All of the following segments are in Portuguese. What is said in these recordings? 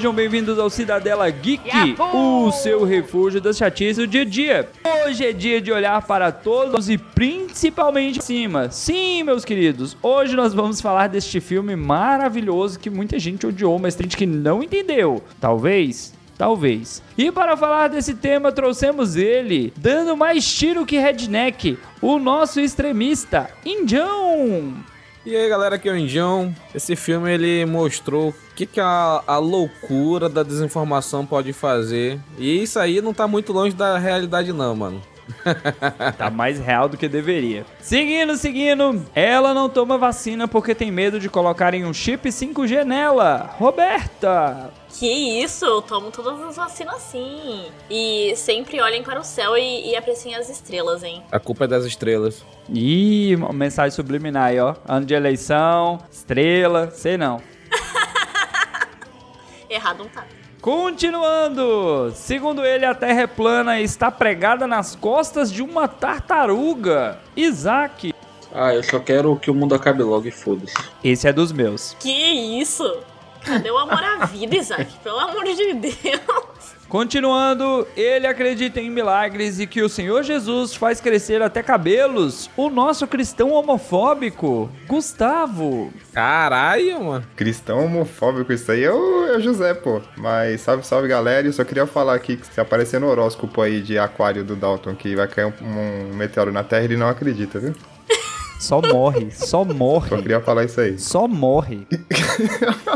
Sejam bem-vindos ao Cidadela Geek, o seu refúgio das chatices do dia a dia. Hoje é dia de olhar para todos e principalmente cima. Sim, meus queridos, hoje nós vamos falar deste filme maravilhoso que muita gente odiou, mas tem gente que não entendeu. Talvez Talvez. E para falar desse tema, trouxemos ele, dando mais tiro que redneck, o nosso extremista, Indião. E aí galera, aqui é o Indião. Esse filme ele mostrou que, que a, a loucura da desinformação pode fazer. E isso aí não tá muito longe da realidade não, mano. tá mais real do que deveria. Seguindo, seguindo. Ela não toma vacina porque tem medo de colocarem um chip 5G nela. Roberta. Que isso, eu tomo todas as vacinas sim. E sempre olhem para o céu e, e apreciem as estrelas, hein? A culpa é das estrelas. Ih, mensagem subliminar aí, ó. Ano de eleição, estrela, sei não. Errado não tá. Continuando! Segundo ele, a Terra é plana e está pregada nas costas de uma tartaruga. Isaac. Ah, eu só quero que o mundo acabe logo e foda-se. Esse é dos meus. Que isso? Cadê o amor à vida, Isaac? Pelo amor de Deus. Continuando, ele acredita em milagres e que o Senhor Jesus faz crescer até cabelos. O nosso cristão homofóbico, Gustavo. Caralho, mano. Cristão homofóbico, isso aí é o, é o José, pô. Mas salve, salve, galera. Eu só queria falar aqui que se aparecer no horóscopo aí de aquário do Dalton que vai cair um, um meteoro na Terra, ele não acredita, viu? Só morre, só morre. Só queria falar isso aí. Só morre.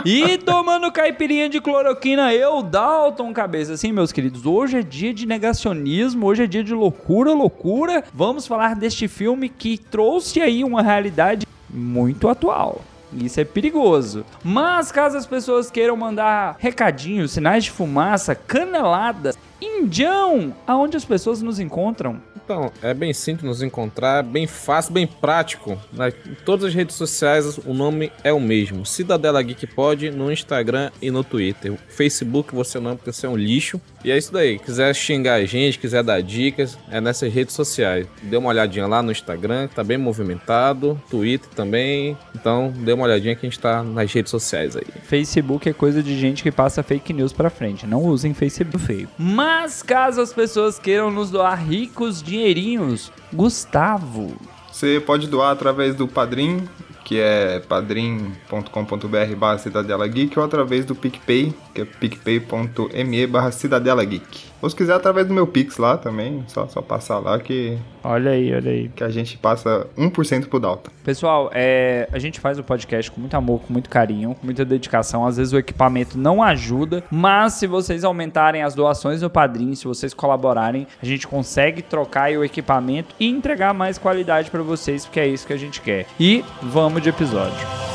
e tomando caipirinha de cloroquina, eu, Dalton Cabeça. Assim, meus queridos, hoje é dia de negacionismo, hoje é dia de loucura, loucura. Vamos falar deste filme que trouxe aí uma realidade muito atual. Isso é perigoso. Mas caso as pessoas queiram mandar recadinhos, sinais de fumaça, caneladas, Indião, aonde as pessoas nos encontram? Então, é bem simples nos encontrar, bem fácil, bem prático. Em todas as redes sociais o nome é o mesmo. Cidadela Geek Pod no Instagram e no Twitter. Facebook você não, porque você é um lixo. E é isso daí. Quiser xingar a gente, quiser dar dicas, é nessas redes sociais. Dê uma olhadinha lá no Instagram, tá bem movimentado. Twitter também. Então, dê uma olhadinha que a gente tá nas redes sociais aí. Facebook é coisa de gente que passa fake news pra frente. Não usem Facebook feio. Mas caso as pessoas queiram nos doar ricos dinheirinhos, Gustavo. Você pode doar através do Padrim, que é padrim.com.br barra Cidadela Geek, ou através do PicPay, que é picpay.me barra Cidadela Geek. Ou se quiser através do meu Pix lá também, só, só passar lá que. Olha aí, olha aí. Que a gente passa 1% pro Dalton. Pessoal, é, a gente faz o podcast com muito amor, com muito carinho, com muita dedicação. Às vezes o equipamento não ajuda, mas se vocês aumentarem as doações no padrinho, se vocês colaborarem, a gente consegue trocar o equipamento e entregar mais qualidade para vocês, porque é isso que a gente quer. E vamos de episódio.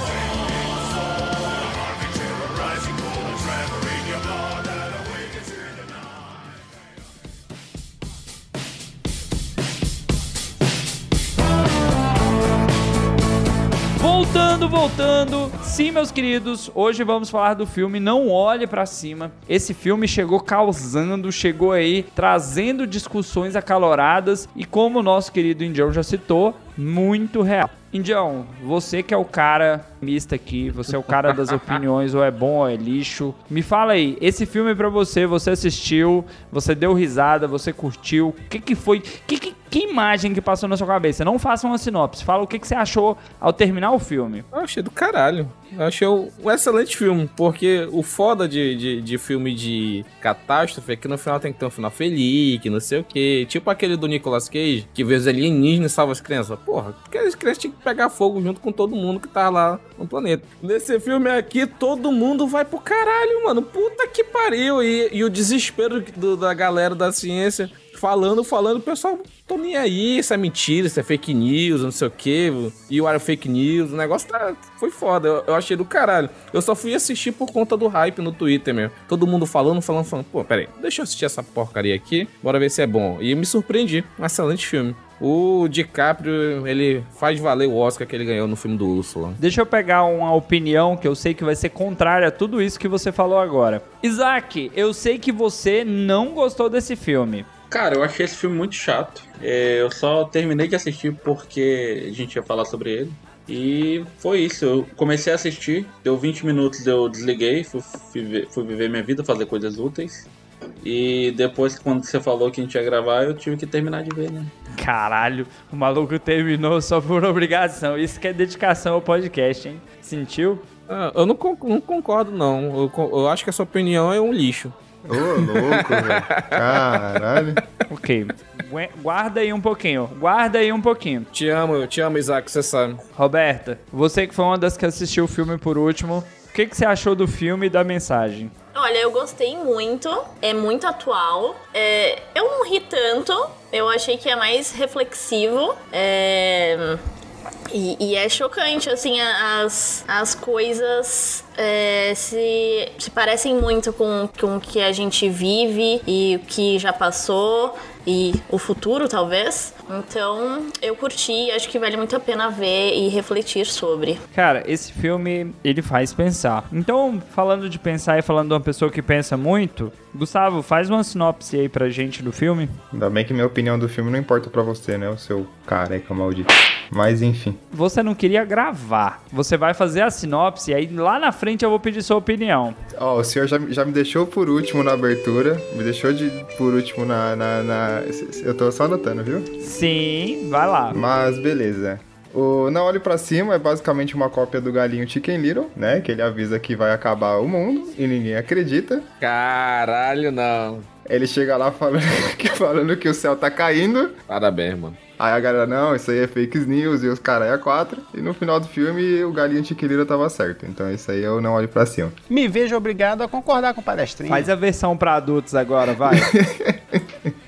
Voltando. Sim, meus queridos, hoje vamos falar do filme Não Olhe para Cima. Esse filme chegou causando, chegou aí trazendo discussões acaloradas e como o nosso querido Indião já citou, muito real. Indião, você que é o cara mista aqui, você é o cara das opiniões, ou é bom ou é lixo. Me fala aí, esse filme pra você, você assistiu, você deu risada, você curtiu, o que que foi, que, que, que imagem que passou na sua cabeça? Não faça uma sinopse, fala o que que você achou ao terminar o filme. Eu achei do caralho. Eu achei um, excelente filme, porque o foda de, de, de, filme de catástrofe é que no final tem que ter um final feliz, que não sei o quê. Tipo aquele do Nicolas Cage, que vê os alienígenas e salva as crianças. Porra, porque as crianças tinham que pegar fogo junto com todo mundo que tá lá no planeta. Nesse filme aqui, todo mundo vai pro caralho, mano. Puta que pariu. E, e o desespero do- da galera da ciência falando, falando, o pessoal, tô nem aí, isso é mentira, isso é fake news, não sei o que, e o era fake news, o negócio tá, foi foda, eu, eu achei do caralho. Eu só fui assistir por conta do hype no Twitter mesmo. Todo mundo falando, falando, falando, pô, peraí, deixa eu assistir essa porcaria aqui, bora ver se é bom. E me surpreendi, um excelente filme. O DiCaprio, ele faz valer o Oscar que ele ganhou no filme do Úrsula. Deixa eu pegar uma opinião que eu sei que vai ser contrária a tudo isso que você falou agora. Isaac, eu sei que você não gostou desse filme. Cara, eu achei esse filme muito chato. É, eu só terminei de assistir porque a gente ia falar sobre ele. E foi isso. Eu comecei a assistir, deu 20 minutos, eu desliguei, fui, fui ver- fui viver minha vida, fazer coisas úteis. E depois, quando você falou que a gente ia gravar, eu tive que terminar de ver, né? Caralho, o maluco terminou só por obrigação. Isso que é dedicação ao podcast, hein? Sentiu? Ah, eu não, con- não concordo, não. Eu, co- eu acho que a sua opinião é um lixo. Ô, louco, velho. Caralho. Ok. Gu- Guarda aí um pouquinho. Guarda aí um pouquinho. Te amo, eu te amo, Isaac, você sabe. Roberta, você que foi uma das que assistiu o filme por último, o que, que você achou do filme e da mensagem? Olha, eu gostei muito, é muito atual. É, eu não ri tanto, eu achei que é mais reflexivo. É, e, e é chocante, assim, as, as coisas é, se, se parecem muito com, com o que a gente vive e o que já passou e o futuro, talvez. Então, eu curti, acho que vale muito a pena ver e refletir sobre. Cara, esse filme, ele faz pensar. Então, falando de pensar e falando de uma pessoa que pensa muito, Gustavo, faz uma sinopse aí pra gente do filme. Ainda bem que minha opinião do filme não importa pra você, né? O seu careca maldito. Mas enfim. Você não queria gravar. Você vai fazer a sinopse e aí lá na frente eu vou pedir sua opinião. Ó, o senhor já, já me deixou por último na abertura. Me deixou de por último na, na, na- Eu tô só anotando, viu? Sim, vai lá. Mas beleza. O Não Olhe Pra Cima é basicamente uma cópia do galinho Chicken Little, né? Que ele avisa que vai acabar o mundo e ninguém acredita. Caralho, não. Ele chega lá falando que, falando que o céu tá caindo. Parabéns, mano. Aí a galera, não, isso aí é fake news e os caras é a quatro. E no final do filme o galinho Chicken Little tava certo. Então isso aí eu não olho pra cima. Me vejo obrigado a concordar com o palestrinho. Faz a versão pra adultos agora, vai.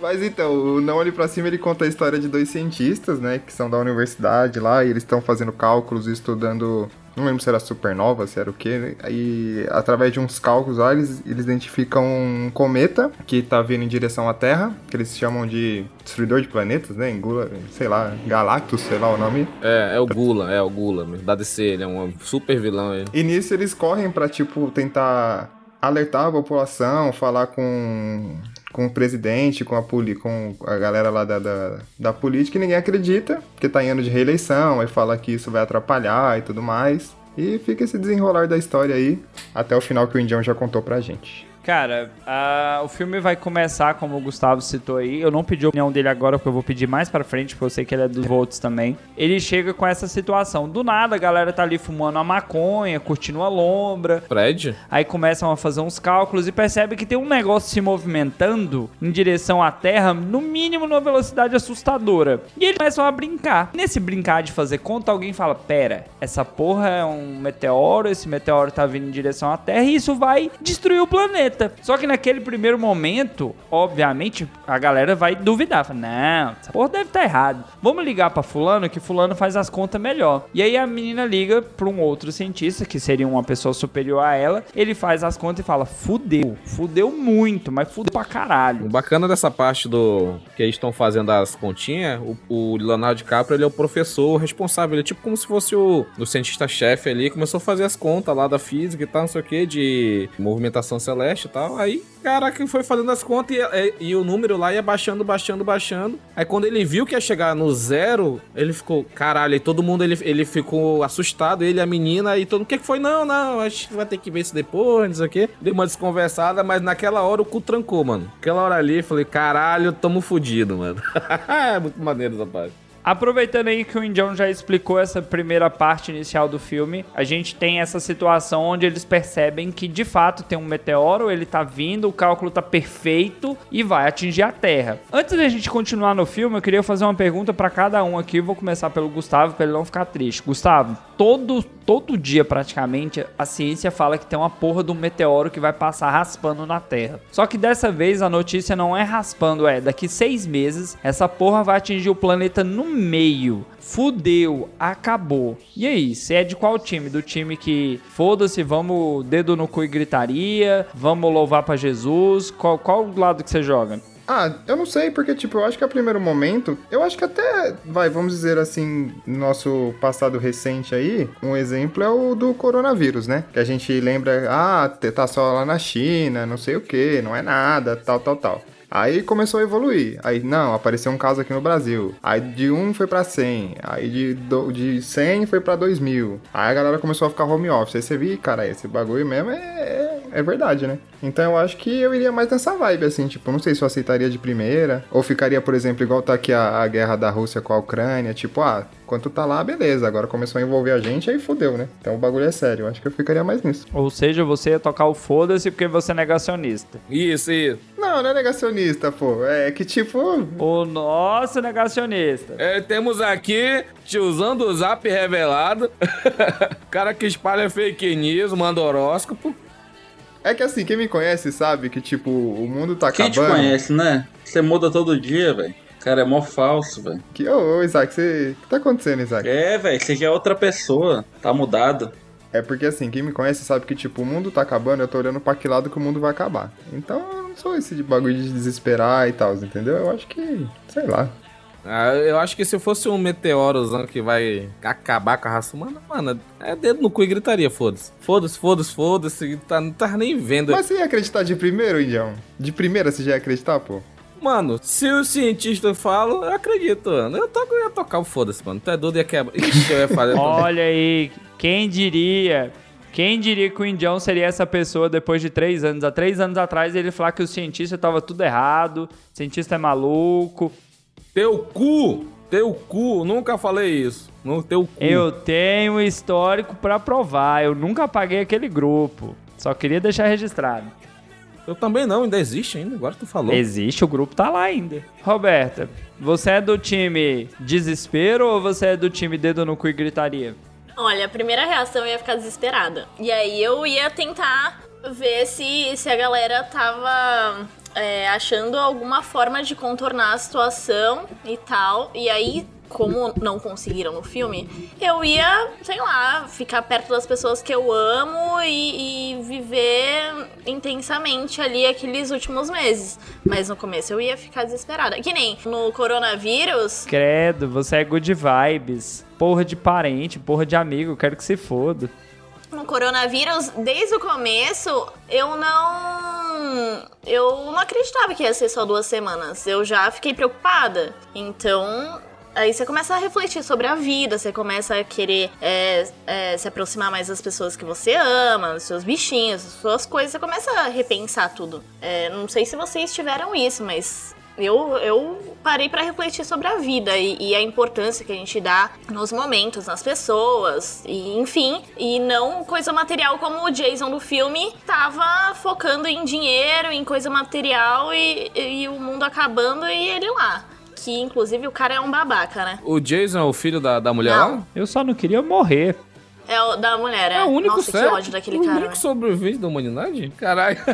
Mas então, o Não Olhe Pra Cima ele conta a história de dois cientistas, né, que são da universidade lá, e eles estão fazendo cálculos e estudando, não lembro se era supernova, se era o quê, né? aí através de uns cálculos lá, eles, eles identificam um cometa que tá vindo em direção à Terra, que eles chamam de destruidor de planetas, né, Engula, sei lá, Galactus, sei lá o nome. É, é o Gula, é o Gula, da DC, ele é um super vilão. Ele. E nisso eles correm pra, tipo, tentar alertar a população, falar com, com o presidente, com a, poli, com a galera lá da, da, da política, e ninguém acredita, porque tá em ano de reeleição, aí fala que isso vai atrapalhar e tudo mais. E fica esse desenrolar da história aí, até o final que o Indião já contou pra gente. Cara, ah, o filme vai começar, como o Gustavo citou aí. Eu não pedi a opinião dele agora, porque eu vou pedir mais pra frente, porque eu sei que ele é dos votos também. Ele chega com essa situação. Do nada, a galera tá ali fumando a maconha, curtindo a lombra. Fred? Aí começam a fazer uns cálculos e percebe que tem um negócio se movimentando em direção à Terra, no mínimo numa velocidade assustadora. E eles começam a brincar. Nesse brincar de fazer conta, alguém fala: Pera, essa porra é um meteoro, esse meteoro tá vindo em direção à Terra e isso vai destruir o planeta. Só que naquele primeiro momento, obviamente, a galera vai duvidar. Fala, não, essa porra deve estar errado. Vamos ligar pra fulano, que fulano faz as contas melhor. E aí a menina liga pra um outro cientista, que seria uma pessoa superior a ela. Ele faz as contas e fala, fudeu. Fudeu muito, mas fudeu pra O caralho. bacana dessa parte do que eles estão fazendo as continhas, o, o Leonardo DiCaprio, ele é o professor responsável, ele é tipo como se fosse o, o cientista-chefe ali, começou a fazer as contas lá da física e tal, não sei o que, de movimentação celeste e tal, aí, caraca, foi fazendo as contas e, e- e o número lá ia baixando, baixando, baixando, aí quando ele viu que ia chegar no zero, ele ficou, caralho, aí todo mundo, ele, ele ficou assustado, ele, a menina, e todo mundo, o que que foi? Não, não, a gente vai ter que ver isso depois, não sei o que, deu uma desconversada, mas naquela hora o cu trancou, mano, aquela hora ali, falei, caralho, tamo fudido, mano, é muito maneiro essa parte. Aproveitando aí que o Indião já explicou essa primeira parte inicial do filme, a gente tem essa situação onde eles percebem que de fato tem um meteoro, ele tá vindo, o cálculo tá perfeito e vai atingir a Terra. Antes da gente continuar no filme, eu queria fazer uma pergunta para cada um aqui. Vou começar pelo Gustavo, para ele não ficar triste. Gustavo, todo, todo dia praticamente a ciência fala que tem uma porra de um meteoro que vai passar raspando na Terra. Só que dessa vez a notícia não é raspando, é daqui seis meses essa porra vai atingir o planeta no meio. Fudeu, acabou. E aí, você é de qual time? Do time que foda-se, vamos dedo no cu e gritaria, vamos louvar pra Jesus? Qual, qual lado que você joga? Ah, eu não sei, porque, tipo, eu acho que a primeiro momento, eu acho que até, vai, vamos dizer assim, nosso passado recente aí, um exemplo é o do coronavírus, né? Que a gente lembra, ah, tá só lá na China, não sei o que, não é nada, tal, tal, tal. Aí começou a evoluir. Aí, não, apareceu um caso aqui no Brasil. Aí de 1 foi pra 100. Aí de, do, de 100 foi pra 2000. Aí a galera começou a ficar home office. Aí você viu, cara, esse bagulho mesmo é, é, é verdade, né? Então eu acho que eu iria mais nessa vibe, assim, tipo, não sei se eu aceitaria de primeira, ou ficaria, por exemplo, igual tá aqui a, a guerra da Rússia com a Ucrânia, tipo, ah, quando tá lá, beleza, agora começou a envolver a gente, aí fudeu, né? Então o bagulho é sério, acho que eu ficaria mais nisso. Ou seja, você ia tocar o foda-se porque você é negacionista. Isso, isso. Não, não é negacionista, pô, é que tipo... O nosso negacionista. É, temos aqui, tiozão do Zap revelado, cara que espalha fake news, manda horóscopo. É que assim, quem me conhece sabe que, tipo, o mundo tá Quem acabando. te conhece, né? Você muda todo dia, velho. Cara, é mó falso, velho. Que, ô, ô, Isaac, você. O que tá acontecendo, Isaac? É, velho, você já é outra pessoa. Tá mudado. É porque assim, quem me conhece sabe que, tipo, o mundo tá acabando, eu tô olhando pra que lado que o mundo vai acabar. Então eu não sou esse de bagulho de desesperar e tal, entendeu? Eu acho que. sei lá. Ah, eu acho que se fosse um meteorozão que vai acabar com a raça humana, mano, é dedo no cu e gritaria, foda-se. Foda-se, foda-se, foda-se, tá, não tá nem vendo. Mas você ia acreditar de primeiro, Indião? De primeira você já ia acreditar, pô? Mano, se o cientista fala, eu acredito, mano. Eu, to, eu ia tocar o foda-se, mano. Tu é doido ia quebrar. Ixi, eu ia fazer. Olha aí, quem diria? Quem diria que o Indião seria essa pessoa depois de três anos? Há três anos atrás ele falar que o cientista tava tudo errado, o cientista é maluco. Teu cu! Teu cu! Nunca falei isso. No teu cu. Eu tenho histórico pra provar, eu nunca apaguei aquele grupo. Só queria deixar registrado. Eu também não, ainda existe ainda, agora tu falou. Existe, o grupo tá lá ainda. Roberta, você é do time desespero ou você é do time dedo no cu e gritaria? Olha, a primeira reação eu ia ficar desesperada. E aí eu ia tentar ver se, se a galera tava é, achando alguma forma de contornar a situação e tal. E aí, como não conseguiram no filme, eu ia, sei lá, ficar perto das pessoas que eu amo e, e viver intensamente ali aqueles últimos meses. Mas no começo eu ia ficar desesperada. Que nem no coronavírus. Credo, você é good vibes. Porra de parente, porra de amigo, quero que se foda. No coronavírus, desde o começo, eu não. Eu não acreditava que ia ser só duas semanas. Eu já fiquei preocupada. Então, Aí você começa a refletir sobre a vida, você começa a querer é, é, se aproximar mais das pessoas que você ama, dos seus bichinhos, das suas coisas, você começa a repensar tudo. É, não sei se vocês tiveram isso, mas eu, eu parei para refletir sobre a vida e, e, a importância que a gente dá nos momentos, nas pessoas, e enfim, e não coisa material como o Jason do filme tava focando em dinheiro, em coisa material e, e o mundo acabando e ele lá que inclusive o cara é um babaca, né? O Jason é o filho da, da mulher Não. lá? Eu só não queria morrer. É o da mulher, é. É o único Nossa, certo. que ódio daquele o cara. único né? sobrevivente da humanidade? Caralho.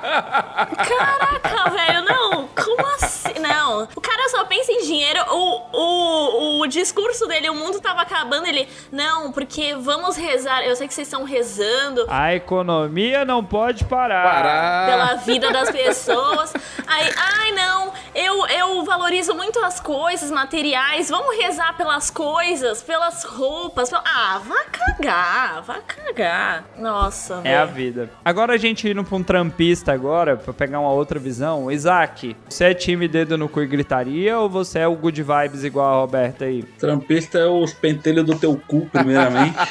Caraca, velho, não. Como assim? Não. O cara só pensa em dinheiro. O, o, o discurso dele, o mundo tava acabando. Ele, não, porque vamos rezar. Eu sei que vocês estão rezando A economia não pode parar. Parar. pela vida das pessoas. Aí, ai, não, eu, eu valorizo muito as coisas materiais. Vamos rezar pelas coisas, pelas roupas. pel- Ah, vá cagar, vá cagar. Nossa, É a velho. vida. Agora a gente indo pra um trampista agora, pra pegar uma outra visão. Isaac, você é time dedo no cu e gritaria ou você é o good vibes igual a Roberta aí? Trampista é os pentelhos do teu cu, primeiramente.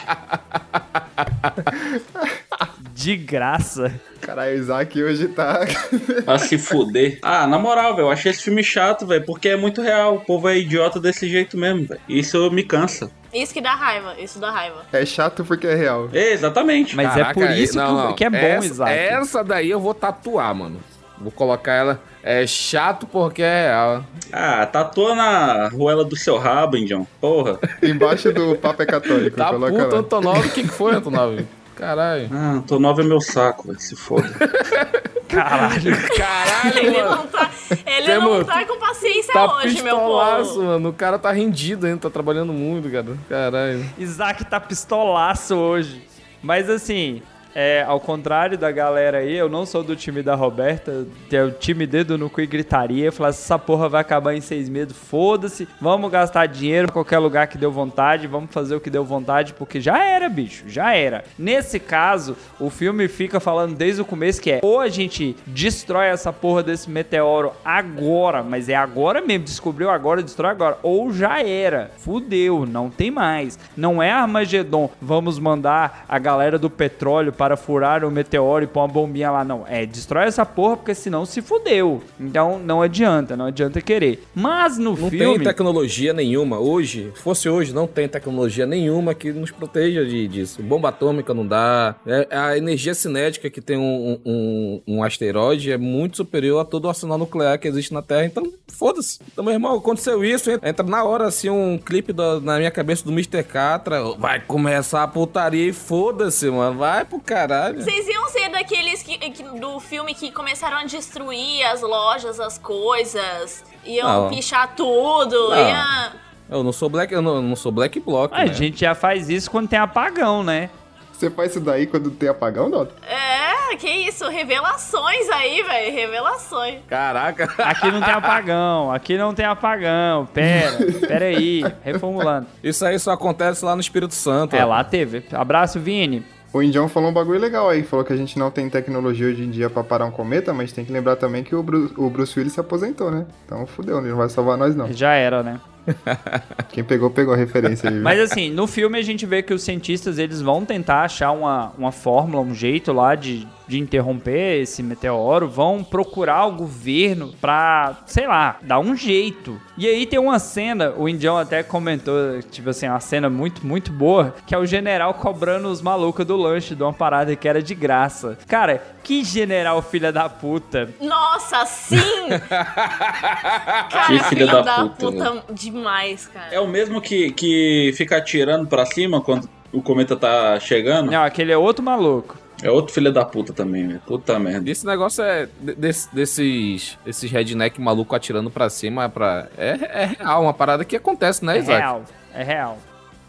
De graça. Caralho, o Isaac hoje tá. A se fuder. Ah, na moral, velho, eu achei esse filme chato, velho, porque é muito real. O povo é idiota desse jeito mesmo, velho. Isso me cansa. Isso que dá raiva, isso dá raiva. É chato porque é real. É, exatamente. Mas é por isso não, que, não. que é bom, essa, Isaac. Essa daí eu vou tatuar, mano. Vou colocar ela. É chato porque é real. Ah, tatua na ruela do seu rabo, Indião. Porra. Embaixo do Papa é Católico. Tá puto, lá. Antonov. O que, que foi, Antonov? Caralho. Ah, Antonov é meu saco, velho. Se foda. Caralho. Caralho, Ele mano. não tá, ele Temo- não tá com paciência Tá hoje, meu pistolaço, povo. mano. O cara tá rendido ainda, tá trabalhando muito, cara. Caralho. Isaac tá pistolaço hoje. Mas assim, é, ao contrário da galera aí, eu não sou do time da Roberta, é o time dedo no cu e gritaria. Falar, essa porra vai acabar em seis meses, foda-se. Vamos gastar dinheiro em qualquer lugar que deu vontade, vamos fazer o que deu vontade, porque já era, bicho, já era. Nesse caso, o filme fica falando desde o começo que é ou a gente destrói essa porra desse meteoro agora, mas é agora mesmo, descobriu agora, destrói agora, ou já era. Fudeu, não tem mais. Não é Armagedon, vamos mandar a galera do petróleo para furar o meteoro e pôr uma bombinha lá, não. É, destrói essa porra porque senão se fudeu. Então não adianta, não adianta querer. Mas no Não filme tem tecnologia nenhuma. Hoje, se fosse hoje, não tem tecnologia nenhuma que nos proteja de, disso. Bomba atômica não dá. É- a energia cinética que tem um, um, um asteroide é muito superior a todo o arsenal nuclear que existe na Terra. Então, foda-se. Então, meu irmão, aconteceu isso, entra- entra na hora assim um clipe da- na minha cabeça do Mr. Catra. Vai começar a putaria e foda-se, mano. Vai pro caralho. Vocês iam ser daqueles que, que- do filme que começaram a destruir as lojas, as coisas, iam Não. pichar tudo, ia... Eu não sou black, eu não, eu não sou black bloc, a né? gente já faz isso quando tem apagão, né? Você faz isso daí quando tem apagão, Nota? É, que isso, revelações aí, velho, revelações. Caraca. Aqui não tem apagão, aqui não tem apagão. Pera, pera aí, reformulando. Isso aí só acontece lá no Espírito Santo. É, ó. lá teve. Abraço, Vini. O Indião falou um bagulho legal aí. Falou que a gente não tem tecnologia hoje em dia pra parar um cometa, mas tem que lembrar também que o Bruce, o Bruce Willis se aposentou, né? Então fudeu, ele não vai salvar nós não. Já era, né? Quem pegou, pegou a referência aí. viu? Mas assim, no filme a gente vê que os cientistas eles vão tentar achar uma, uma fórmula, um jeito lá de, de interromper esse meteoro, vão procurar o governo pra, sei lá, dar um jeito. E aí tem uma cena, o Indião até comentou, tipo assim, uma cena muito, muito boa, que é o general cobrando os malucos do lanche de uma parada que era de graça. Cara, que general filha da puta. Nossa, sim! Cara, Que filho filha da, da puta, puta, demais, cara. É o mesmo que, que fica atirando pra cima quando o cometa tá chegando? Não, aquele é outro maluco. É outro filho da puta também, velho. Puta merda. Esse negócio é. de- desse- desses, esses redneck maluco atirando pra cima é pra. É, é real, uma parada que acontece, né, É Isaac? real, é real.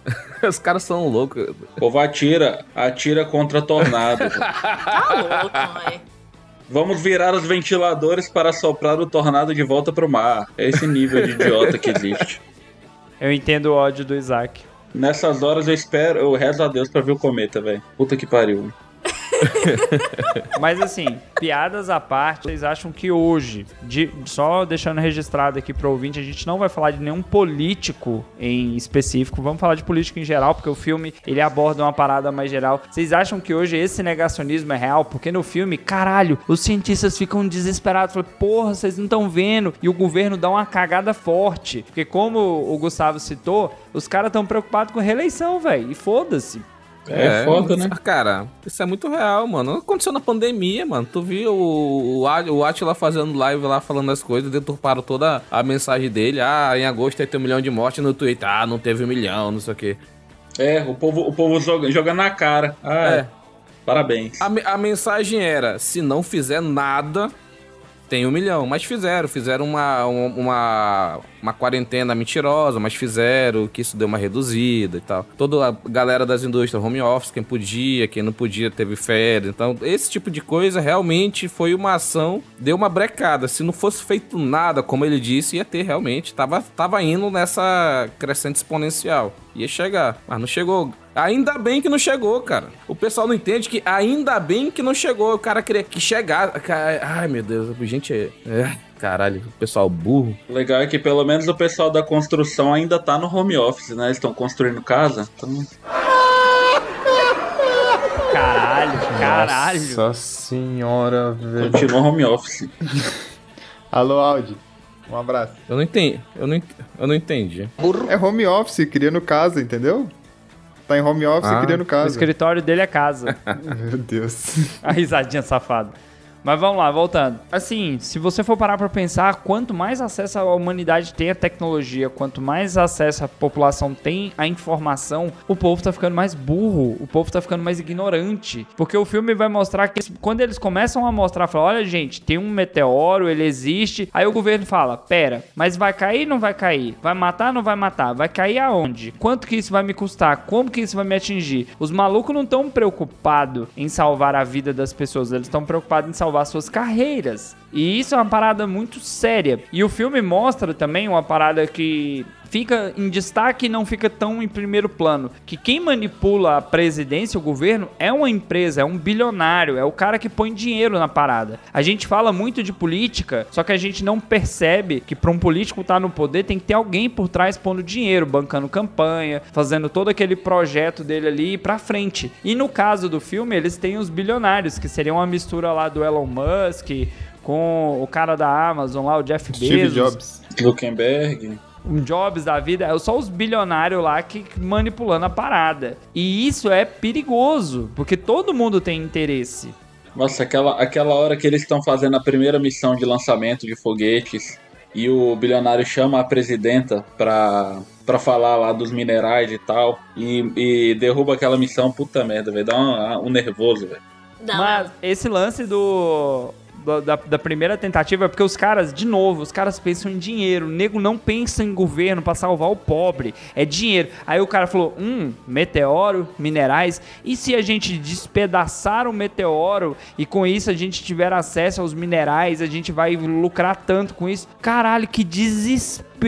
Os caras são loucos. O povo atira, atira contra tornado. Tá louco, velho. Vamos virar os ventiladores para soprar o tornado de volta pro mar. É esse nível de idiota que existe. Eu entendo o ódio do Isaac. Nessas horas eu espero, eu rezo a Deus pra ver o cometa, velho. Puta que pariu. Mas assim, piadas à parte, vocês acham que hoje, de- só deixando registrado aqui pro ouvinte, a gente não vai falar de nenhum político em específico, vamos falar de político em geral, porque o filme ele aborda uma parada mais geral. Vocês acham que hoje esse negacionismo é real? Porque no filme, caralho, os cientistas ficam desesperados, falam, porra, vocês não estão vendo, e o governo dá uma cagada forte. Porque como o Gustavo citou, os caras estão preocupados com reeleição, velho, e foda-se. É, foda, né? Cara, isso é muito real, mano. Aconteceu na pandemia, mano. Tu viu o, o, At- o Atila fazendo live lá falando as coisas, deturparam toda a mensagem dele. Ah, em agosto ia ter um milhão de mortes no Twitter. Ah, não teve um milhão, não sei o quê. É, o povo, o povo joga, joga na cara. Ah, É. Parabéns. A, a mensagem era: se não fizer nada, tem um milhão. Mas fizeram, fizeram uma, uma, uma, quarentena mentirosa, mas fizeram que isso deu uma reduzida e tal. Toda a galera das indústrias, home office, quem podia, quem não podia, teve férias. Então, esse tipo de coisa realmente foi uma ação, deu uma brecada. Se não fosse feito nada, como ele disse, ia ter realmente. Tava, tava indo nessa crescente exponencial. Ia chegar, mas não chegou. Ainda bem que não chegou, cara. O pessoal não entende que ainda bem que não chegou. O cara queria que chegasse. Ai, meu Deus, gente é. Caralho, o pessoal burro. O legal é que pelo menos o pessoal da construção ainda tá no home office, né? Eles estão construindo casa. Então, Caralho. Caralho. Nossa senhora, velho. Continua home office. Alô, Audi. Um abraço. Eu não entendi. Eu não, ent- eu não entendi. É home office, criando casa, entendeu? Tá em home office Ah, criando O casa. escritório dele é casa. Meu Deus. A risadinha safada. Mas vamos lá, voltando. Assim, se você for parar pra pensar, quanto mais acesso a humanidade tem à tecnologia, quanto mais acesso a população tem à informação, o povo tá ficando mais burro, o povo tá ficando mais ignorante. Porque o filme vai mostrar que quando eles começam a mostrar, falar, olha gente, tem um meteoro, ele existe. Aí o governo fala, pera, mas vai cair não vai cair? Vai matar não vai matar? Vai cair aonde? Quanto que isso vai me custar? Como que isso vai me atingir? Os malucos não estão preocupados em salvar a vida das pessoas, eles estão preocupados em salvar suas carreiras. E isso é uma parada muito séria. E o filme mostra também uma parada que fica em destaque e não fica tão em primeiro plano. Que quem manipula a presidência, o governo, é uma empresa, é um bilionário, é o cara que põe dinheiro na parada. A gente fala muito de política, só que a gente não percebe que para um político estar no poder tem que ter alguém por trás pondo dinheiro, bancando campanha, fazendo todo aquele projeto dele ali pra frente. E no caso do filme, eles têm os bilionários, que seriam uma mistura lá do Elon Musk com o cara da Amazon lá, o Jeff Steve Bezos Jobs. Zuckerberg. Um Jobs da vida, é só os bilionários lá que manipulando a parada. E isso é perigoso, porque todo mundo tem interesse. Nossa, aquela, aquela hora que eles estão fazendo a primeira missão de lançamento de foguetes e o bilionário chama a presidenta pra, pra falar lá dos minerais e tal e, e derruba aquela missão, puta merda, velho. Dá um, um nervoso, velho. Mas esse lance do. Da, da primeira tentativa é porque os caras, de novo, os caras pensam em dinheiro. O nego não pensa em governo pra salvar o pobre. É dinheiro. Aí o cara falou: hum, meteoro, minerais. E se a gente despedaçar o meteoro e com isso a gente tiver acesso aos minerais, a gente vai lucrar tanto com isso? Caralho, que desespero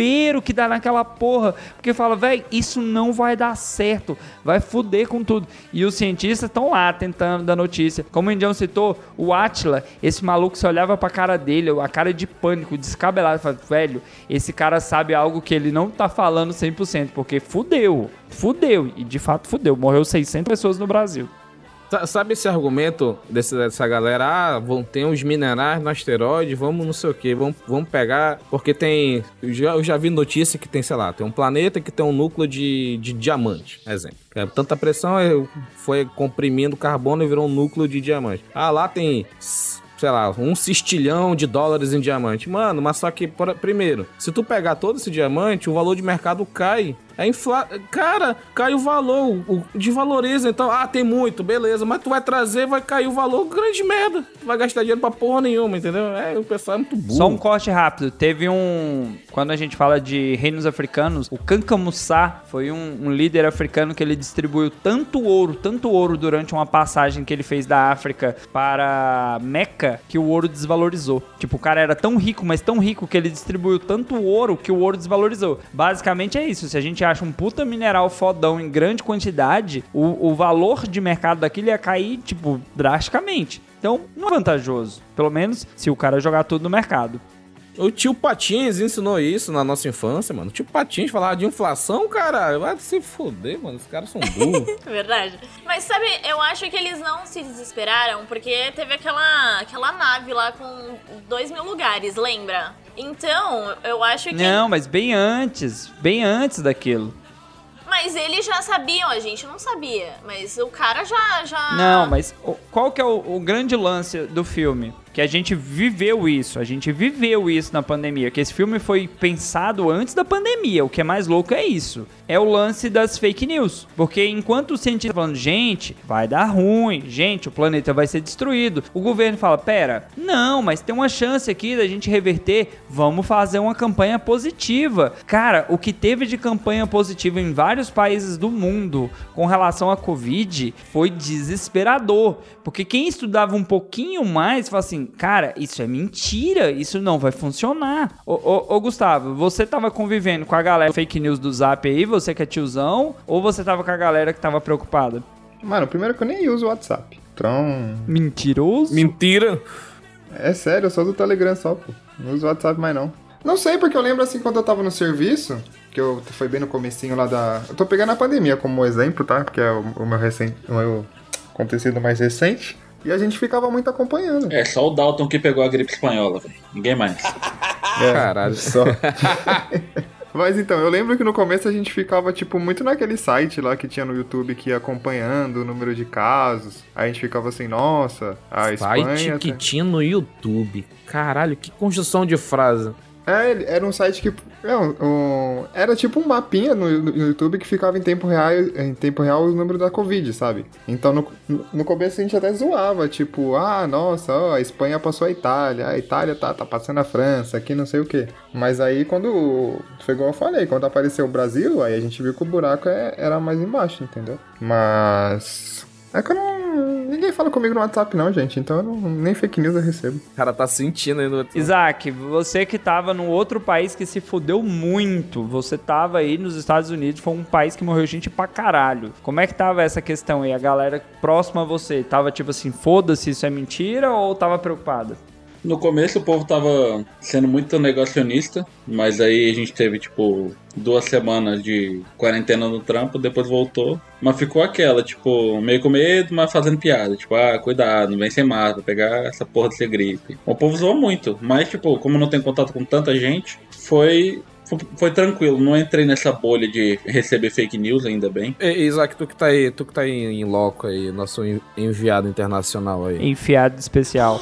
que dá naquela porra. Porque fala, velho, isso não vai dar certo. Vai fuder com tudo. E os cientistas estão lá tentando dar notícia. Como o Indião citou, o Atila, esse maluco, você olhava pra cara dele, a cara de pânico, descabelado. Fala, velho, esse cara sabe algo que ele não tá falando 100%, porque fudeu. Fudeu. E de fato fudeu. Morreu 600 pessoas no Brasil. Sa- Sabe esse argumento desse- dessa galera? Ah, vão ter uns minerais no asteroide, vamos não sei o que, vamos, vamos pegar. Porque tem. Eu já, eu já vi notícia que tem, sei lá, tem um planeta que tem um núcleo de, de diamante, exemplo. É, tanta pressão foi comprimindo carbono e virou um núcleo de diamante. Ah, lá tem. Sei lá, um cistilhão de dólares em diamante. Mano, mas só que, primeiro, se tu pegar todo esse diamante, o valor de mercado cai. É infla... Cara, cai o valor, o desvaloriza. Então, ah, tem muito, beleza. Mas tu vai trazer, vai cair o valor, grande merda. Vai gastar dinheiro pra porra nenhuma, entendeu? É, o pessoal é muito burro. Só um corte rápido. Teve um. Quando a gente fala de reinos africanos, o Kanka Musa foi um, um líder africano que ele distribuiu tanto ouro, tanto ouro durante uma passagem que ele fez da África para Meca que o ouro desvalorizou. Tipo, o cara era tão rico, mas tão rico que ele distribuiu tanto ouro que o ouro desvalorizou. Basicamente é isso. Se a gente acha um puta mineral fodão em grande quantidade, o, o valor de mercado daquilo ia cair, tipo, drasticamente. Então, não é vantajoso. Pelo menos se o cara jogar tudo no mercado. O tio Patins ensinou isso na nossa infância, mano. O tio Patins falava de inflação, cara. Vai se foder, mano. Os caras são burros. Verdade. Mas sabe, eu acho que eles não se desesperaram porque teve aquela, aquela nave lá com dois mil lugares, lembra? Então, eu acho que. Não, mas bem antes, bem antes daquilo. Mas eles já sabiam, a gente não sabia. Mas o cara já. já... Não, mas o- qual que é o, o grande lance do filme? Que a gente viveu isso, a gente viveu isso na pandemia. Que esse filme foi pensado antes da pandemia. O que é mais louco é isso. É o lance das fake news. Porque enquanto o cientista falando, gente, vai dar ruim, gente, o planeta vai ser destruído. O governo fala, pera, não, mas tem uma chance aqui da gente reverter. Vamos fazer uma campanha positiva. Cara, o que teve de campanha positiva em vários países do mundo com relação à Covid foi desesperador. Porque quem estudava um pouquinho mais fala assim, cara, isso é mentira, isso não vai funcionar. Ô, ô, ô, Gustavo, você tava convivendo com a galera fake news do Zap aí, você que é tiozão, ou você tava com a galera que tava preocupada? Mano, primeiro que eu nem uso o WhatsApp. Então, Mentiroso? Mentira. é sério, eu sou do Telegram só, pô. Não uso o WhatsApp mais não. Não sei, porque eu lembro assim quando eu tava no serviço, que eu foi bem no comecinho lá da. Eu tô pegando a pandemia como exemplo, tá? Que é o, o meu recente. O meu acontecido mais recente. E a gente ficava muito acompanhando. É só o Dalton que pegou a gripe espanhola, velho. Ninguém mais. É, Caralho. Só. Mas então, eu lembro que no começo a gente ficava, tipo, muito naquele site lá que tinha no YouTube que ia acompanhando o número de casos. Aí a gente ficava assim, nossa, a Site Espanha. que tinha no YouTube. Caralho, que construção de frase. É, era um site que. é, um- era tipo um mapinha no, no YouTube que ficava em tempo real, em tempo real o número da Covid, sabe? Então no, no começo a gente até zoava, tipo, ah, nossa, ó, a Espanha passou a Itália, a Itália tá, tá passando a França, aqui não sei o quê. Mas aí quando. Foi igual eu falei, quando apareceu o Brasil, aí a gente viu que o buraco é- era mais embaixo, entendeu? Mas. É que eu não. Ninguém fala comigo no WhatsApp, não, gente. Então eu não, nem fake news eu recebo. O cara tá sentindo aí no Isaac, você que tava num outro país que se fudeu muito, você tava aí nos Estados Unidos, foi um país que morreu gente pra caralho. Como é que tava essa questão aí? A galera próxima a você, tava tipo assim, foda-se, isso é mentira ou tava preocupada? No começo o povo tava sendo muito negacionista, mas aí a gente teve, tipo, duas semanas de quarentena no trampo, depois voltou. Mas ficou aquela, tipo, meio com medo, mas fazendo piada. Tipo, ah, cuidado, não vem sem máscara, vai pegar essa porra de ser gripe. O povo zoou muito, mas, tipo, como não tem contato com tanta gente, foi. Foi, tranquilo, não entrei nessa bolha de receber fake news, ainda bem. Ei, Isaac, tu que tá aí, tu que tá aí em loco aí, nosso en- enviado internacional aí. Enfiado especial.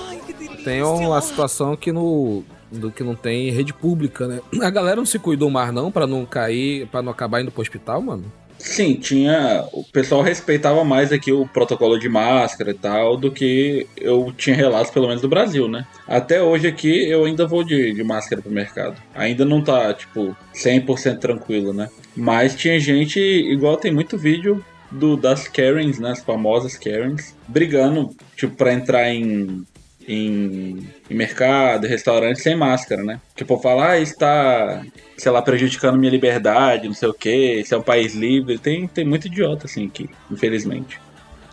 Tem uma situação que no do que não tem rede pública, né? A galera não se cuidou mais não pra não cair, pra não acabar indo pro hospital, mano. Sim, tinha. O pessoal respeitava mais aqui o protocolo de máscara e tal do que eu tinha relatos, pelo menos do Brasil, né? Até hoje aqui eu ainda vou de, de máscara pro mercado. Ainda não tá, tipo, 100% tranquilo, né? Mas tinha gente, igual tem muito vídeo do, das Karens, né? As famosas Karens, brigando, tipo, pra entrar em. Em, em mercado, restaurante sem máscara, né? Que o povo fala, ah, isso tá, sei lá, prejudicando minha liberdade, não sei o que, isso é um país livre. Tem, tem muito idiota assim aqui, infelizmente.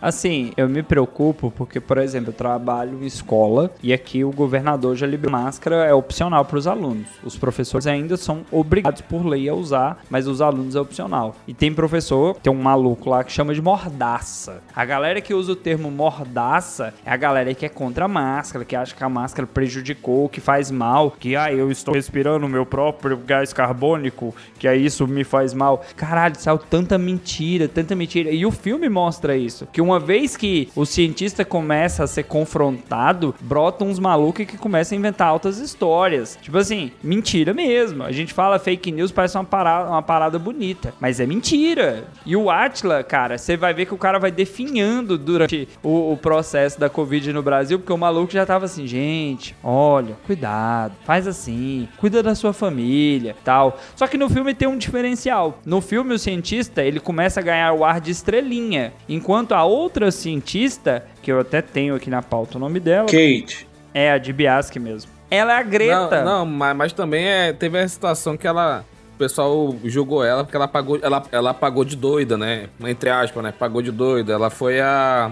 Assim, eu me preocupo porque, por exemplo, eu trabalho em escola e aqui o governador já liberou máscara, é opcional para os alunos. Os professores ainda são obrigados por lei a usar, mas os alunos é opcional. E tem professor, tem um maluco lá que chama de mordaça. A galera que usa o termo mordaça é a galera que é contra a máscara, que acha que a máscara prejudicou, que faz mal, que ah, eu estou respirando o meu próprio gás carbônico, que aí isso me faz mal. Caralho, saiu tanta mentira, tanta mentira. E o filme mostra isso, que uma vez que o cientista começa a ser confrontado, brotam uns malucos que começam a inventar altas histórias. Tipo assim, mentira mesmo. A gente fala fake news, parece uma parada, uma parada bonita, mas é mentira. E o Atila, cara, você vai ver que o cara vai definhando durante o, o processo da Covid no Brasil, porque o maluco já tava assim, gente, olha, cuidado, faz assim, cuida da sua família, tal. Só que no filme tem um diferencial. No filme, o cientista, ele começa a ganhar o ar de estrelinha, enquanto a outra cientista, que eu até tenho aqui na pauta o nome dela, Kate, é a de Biasque mesmo. Ela é a Greta. Não, não mas, mas também é, teve a situação que ela. O pessoal julgou ela porque ela pagou, ela, ela pagou de doida, né? Entre aspas, né? Pagou de doida. Ela foi a.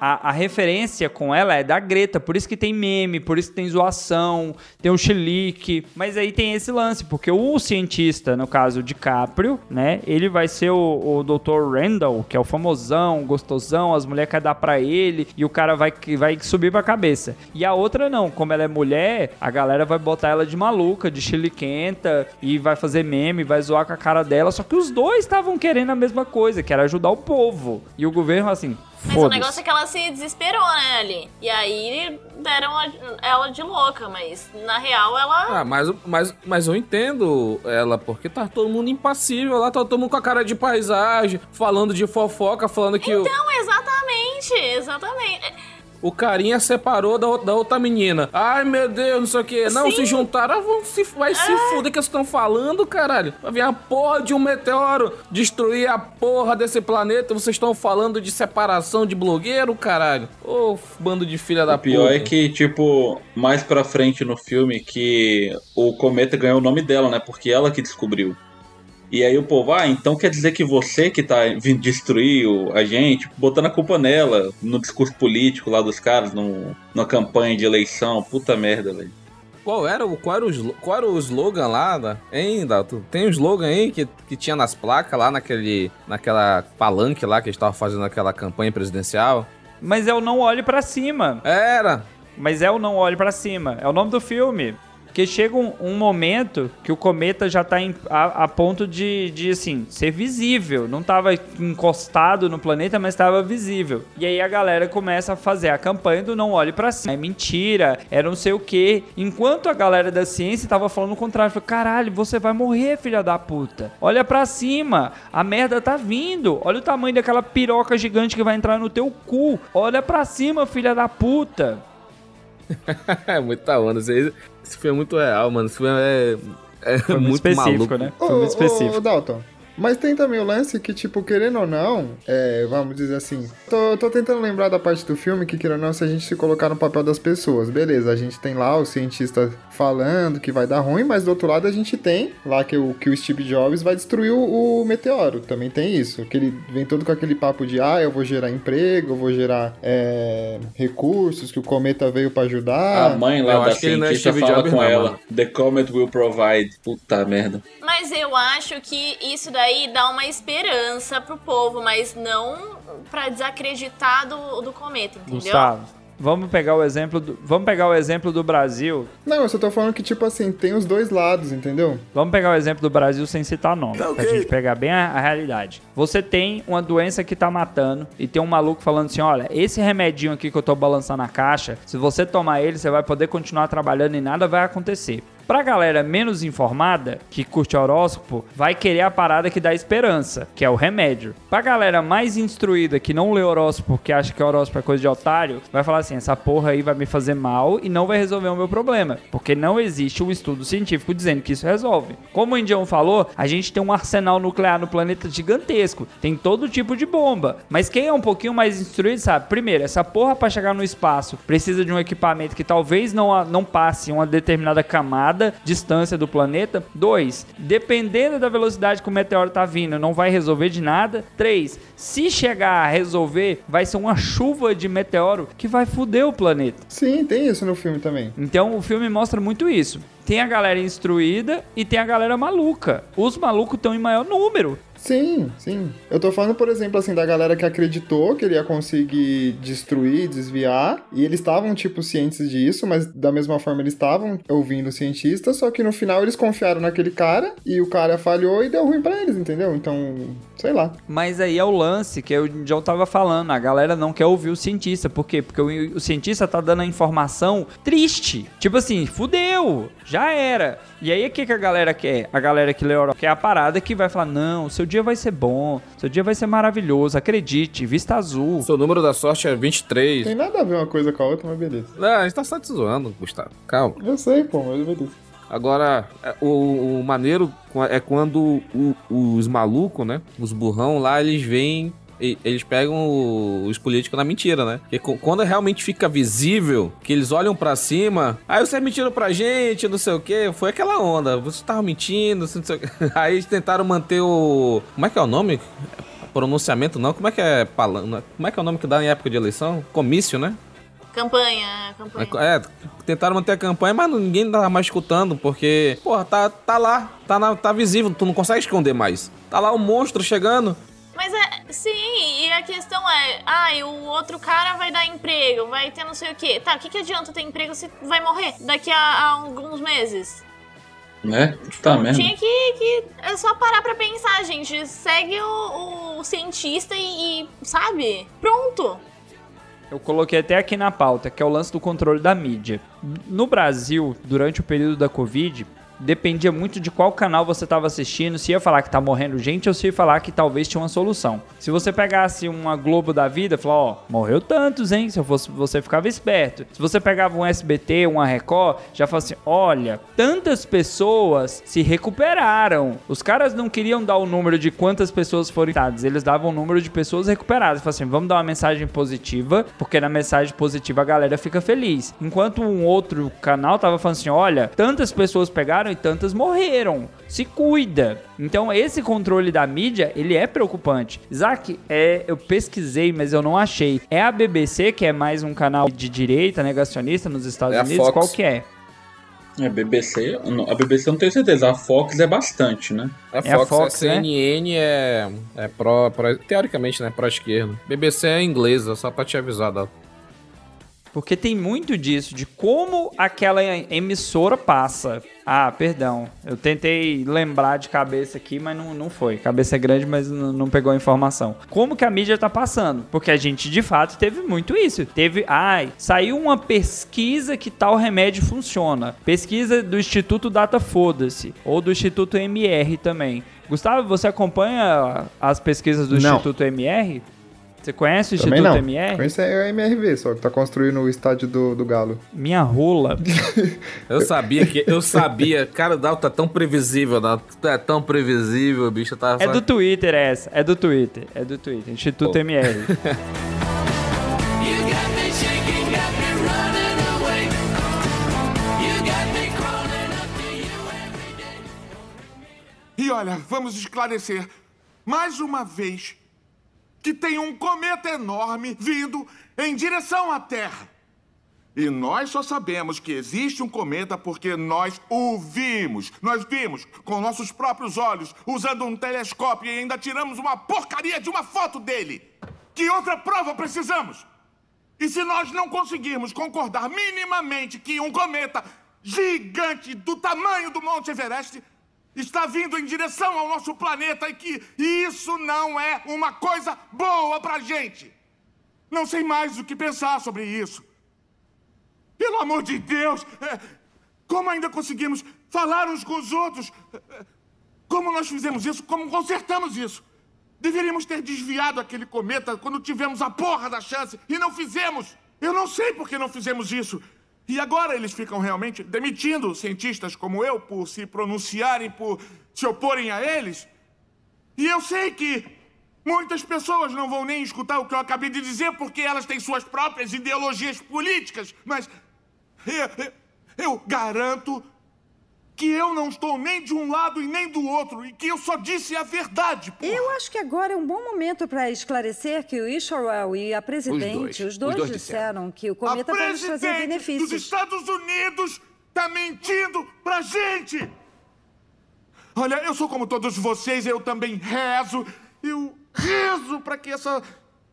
A, a referência com ela é da Greta, por isso que tem meme, por isso que tem zoação, tem um chilique. Mas aí tem esse lance, porque o cientista, no caso de Caprio, né? Ele vai ser o, o Dr. Randall, que é o famosão, gostosão, as mulheres querem dar pra ele e o cara vai, vai subir pra cabeça. E a outra não, como ela é mulher, a galera vai botar ela de maluca, de chiliquenta e vai fazer meme, vai zoar com a cara dela. Só que os dois estavam querendo a mesma coisa, que era ajudar o povo. E o governo assim. Mas o negócio é que ela se desesperou, né, ali. E aí deram ela de louca, mas na real ela. Ah, mas, mas, mas eu entendo ela, porque tá todo mundo impassível lá, tá todo mundo com a cara de paisagem, falando de fofoca, falando que o, Não, exatamente, exatamente. O carinha separou da, da outra menina. Ai, meu Deus, não sei o que. Não, Sim. se juntaram, ah, vão se, vai se fuder que vocês estão falando, caralho. Vai vir a porra de um meteoro destruir a porra desse planeta. Vocês estão falando de separação de blogueiro, caralho. Ô, bando de filha da o pior puta. é que, tipo, mais pra frente no filme, que o cometa ganhou o nome dela, né? Porque ela que descobriu. E aí o povo, ah, então quer dizer que você que tá vindo destruir o- a gente, botando a culpa nela, no discurso político lá dos caras, no, na campanha de eleição, puta merda, velho. Qual era, o, qual, era o, qual era o slogan lá? Da, hein, Dalton? Tem um slogan aí que, que tinha nas placas lá naquele, naquela palanque lá que a gente tava fazendo aquela campanha presidencial? Mas é o Não Olhe Pra Cima. Era. Mas é o Não Olhe Pra Cima. É o nome do filme. Porque chega um, um momento que o cometa já tá em- a, a ponto de, de, assim, ser visível. Não tava encostado no planeta, mas estava visível. E aí a galera começa a fazer a campanha do Não Olhe Pra Cima. É mentira, é não sei o quê. Enquanto a galera da ciência tava falando o contrário. Falou, caralho, você vai morrer, filha da puta. Olha pra cima, a merda tá vindo. Olha o tamanho daquela piroca gigante que vai entrar no teu cu. Olha pra cima, filha da puta. É muita onda. Esse, esse filme é muito real, mano. Esse filme é, é Foi muito, muito específico, maluco. né? Foi muito específico. ô, Dalton. Mas tem também o lance que, tipo, querendo ou não, é, vamos dizer assim. Tô, tô tentando lembrar da parte do filme que, querendo ou não, se a gente se colocar no papel das pessoas. Beleza, a gente tem lá o cientista falando que vai dar ruim, mas do outro lado a gente tem lá que o, que o Steve Jobs vai destruir o, o meteoro. Também tem isso. Que ele vem todo com aquele papo de, ah, eu vou gerar emprego, eu vou gerar é, recursos, que o cometa veio pra ajudar. A mãe lá eu da acho que ele não é cientista Steve fala Jobs, com não, ela. mano. The comet will provide. Puta merda. Mas eu acho que isso daí dá uma esperança pro povo, mas não pra desacreditar do, do cometa, entendeu? Gustavo, vamos pegar o exemplo do, vamos pegar o exemplo do Brasil. Não, eu só tô falando que, tipo assim, tem os dois lados, entendeu? Vamos pegar o exemplo do Brasil sem citar nome, pra gente pegar bem a, a realidade. Você tem uma doença que tá matando e tem um maluco falando assim, olha, esse remedinho aqui que eu tô balançando na caixa, se você tomar ele, você vai poder continuar trabalhando e nada vai acontecer. Pra galera menos informada, que curte horóscopo, vai querer a parada que dá esperança, que é o remédio. Pra galera mais instruída, que não lê horóscopo, que acha que horóscopo é coisa de otário, vai falar assim: essa porra aí vai me fazer mal e não vai resolver o meu problema. Porque não existe um estudo científico dizendo que isso resolve. Como o Indião falou, a gente tem um arsenal nuclear no planeta gigantesco. Tem todo tipo de bomba. Mas quem é um pouquinho mais instruído sabe, primeiro, essa porra pra chegar no espaço precisa de um equipamento que talvez não, não passe uma determinada camada, distância do planeta. Dois, dependendo da velocidade que o meteoro tá vindo, não vai resolver de nada. Três, se chegar a resolver, vai ser uma chuva de meteoro que vai foder o planeta. Sim, tem isso no filme também. Então o filme mostra muito isso. Tem a galera instruída e tem a galera maluca. Os malucos estão em maior número. Sim, sim. Eu tô falando, por exemplo, assim, da galera que acreditou que ele ia conseguir destruir, desviar, e eles estavam, tipo, cientes disso, mas da mesma forma eles estavam ouvindo o cientista, só que no final eles confiaram naquele cara, e o cara falhou e deu ruim pra eles, entendeu? Então, sei lá. Mas aí é o lance que o John tava falando. A galera não quer ouvir o cientista. Por quê? Porque o, o cientista tá dando a informação triste. Tipo assim, fudeu, já era. E aí o que, que a galera quer? A galera que horóscopo quer a parada que vai falar: não, seu dia vai ser bom, seu dia vai ser maravilhoso, acredite, vista azul. Seu número da sorte é 23. Tem nada a ver uma coisa com a outra, mas beleza. Não, a gente tá só te zoando, Gustavo. Calma. Eu sei, pô, mas beleza. Agora, é, o, o maneiro é quando o- os malucos, né? Os burrão lá, eles vêm. E- Eles pegam os políticos na mentira, né? Porque quando realmente fica visível, que eles olham pra cima, aí vocês mentiram pra gente, não sei o que, foi aquela onda. Vocês estavam mentindo, não sei o quê. Aí eles tentaram manter o. Como é que é o nome? Pronunciamento não? Como é que é palan- Como é que é o nome que dá em época de eleição? Comício, né? Campanha, campanha. É, tentaram manter a campanha, mas ninguém tava mais escutando, porque, porra, tá, tá lá, tá, na- tá visível, tu não consegue esconder mais. Tá lá o monstro chegando. Mas é, sim, e a questão é, ah, e o outro cara vai dar emprego, vai ter não sei o quê. Tá, o que, que adianta ter emprego se vai morrer daqui a, a alguns meses? Né? Tá merda. Tinha que, que. É só parar pra pensar, gente. Segue o, o cientista e, e, Sabe? Pronto. Eu coloquei até aqui na pauta, que é o lance do controle da mídia. No Brasil, durante o período da Covid, dependia muito de qual canal você estava assistindo, se ia falar que tá morrendo gente ou se ia falar que talvez tinha uma solução. Se você pegasse uma Globo da vida, falar, ó, morreu tantos, hein? Se eu fosse você ficava esperto. Se você pegava um SBT, uma Record, já falava assim, olha, tantas pessoas se recuperaram. Os caras não queriam dar o número de quantas pessoas foram infectadas, eles davam o número de pessoas recuperadas. Falavam assim, vamos dar uma mensagem positiva, porque na mensagem positiva a galera fica feliz. Enquanto um outro canal tava falando assim, olha, tantas pessoas pegaram e tantas morreram. Se cuida. Então esse controle da mídia, ele é preocupante. Isaac, é, eu pesquisei, mas eu não achei. É a BBC, que é mais um canal de direita negacionista nos Estados É a Unidos? Fox. Qual que é? É, BBC, a BBC eu não tenho certeza, a Fox é bastante, né? A É a Fox, Fox, a né? CNN é, é pró, pró- teoricamente, né, pró-esquerda. BBC é inglesa, só pra te avisar, Dalton. Porque tem muito disso, de como aquela emissora passa. Ah, perdão. Eu tentei lembrar de cabeça aqui, mas não, não foi. Cabeça é grande, mas não, não pegou a informação. Como que a mídia tá passando? Porque a gente, de fato, teve muito isso. Teve, ai, saiu uma pesquisa que tal remédio funciona. Pesquisa do Instituto Data Foda-se. Ou do Instituto MR também. Gustavo, você acompanha as pesquisas do Não. Instituto MR? Você conhece o Também Instituto não. MR? Conhece é o MRV, só que tá construindo o estádio do, do Galo. Minha rola. Eu sabia que. Eu sabia. Cara, o Dalton tá tão previsível, Dalton. É tão previsível, bicho. Tá É só- do Twitter essa, é do Twitter, é do Twitter, Instituto Pô. MR. E olha, vamos esclarecer mais uma vez que tem um cometa enorme vindo em direção à Terra. E nós só sabemos que existe um cometa porque nós o vimos. Nós vimos com nossos próprios olhos, usando um telescópio e ainda tiramos uma porcaria de uma foto dele. Que outra prova precisamos? E se nós não conseguirmos concordar minimamente que um cometa gigante do tamanho do Monte Everest está vindo em direção ao nosso planeta e que isso não é uma coisa boa pra gente. Não sei mais o que pensar sobre isso. Pelo amor de Deus, é, como ainda conseguimos falar uns com os outros? É, Como nós fizemos isso? Como consertamos isso? Deveríamos ter desviado aquele cometa quando tivemos a porra da chance e não fizemos. Eu não sei por que não fizemos isso. E agora eles ficam realmente demitindo cientistas como eu por se pronunciarem, por se oporem a eles. E eu sei que muitas pessoas não vão nem escutar o que eu acabei de dizer porque elas têm suas próprias ideologias políticas, mas eu, eu- eu garanto que eu não estou nem de um lado e nem do outro e que eu só disse a verdade. porra. Eu acho que agora é um bom momento para esclarecer que o Isherwell e a presidente, os dois, dois disseram que o cometa vai nos trazer presidente benefícios. dos Estados Unidos tá mentindo pra gente. Olha, eu sou como todos vocês, eu também rezo. Eu rezo pra que essa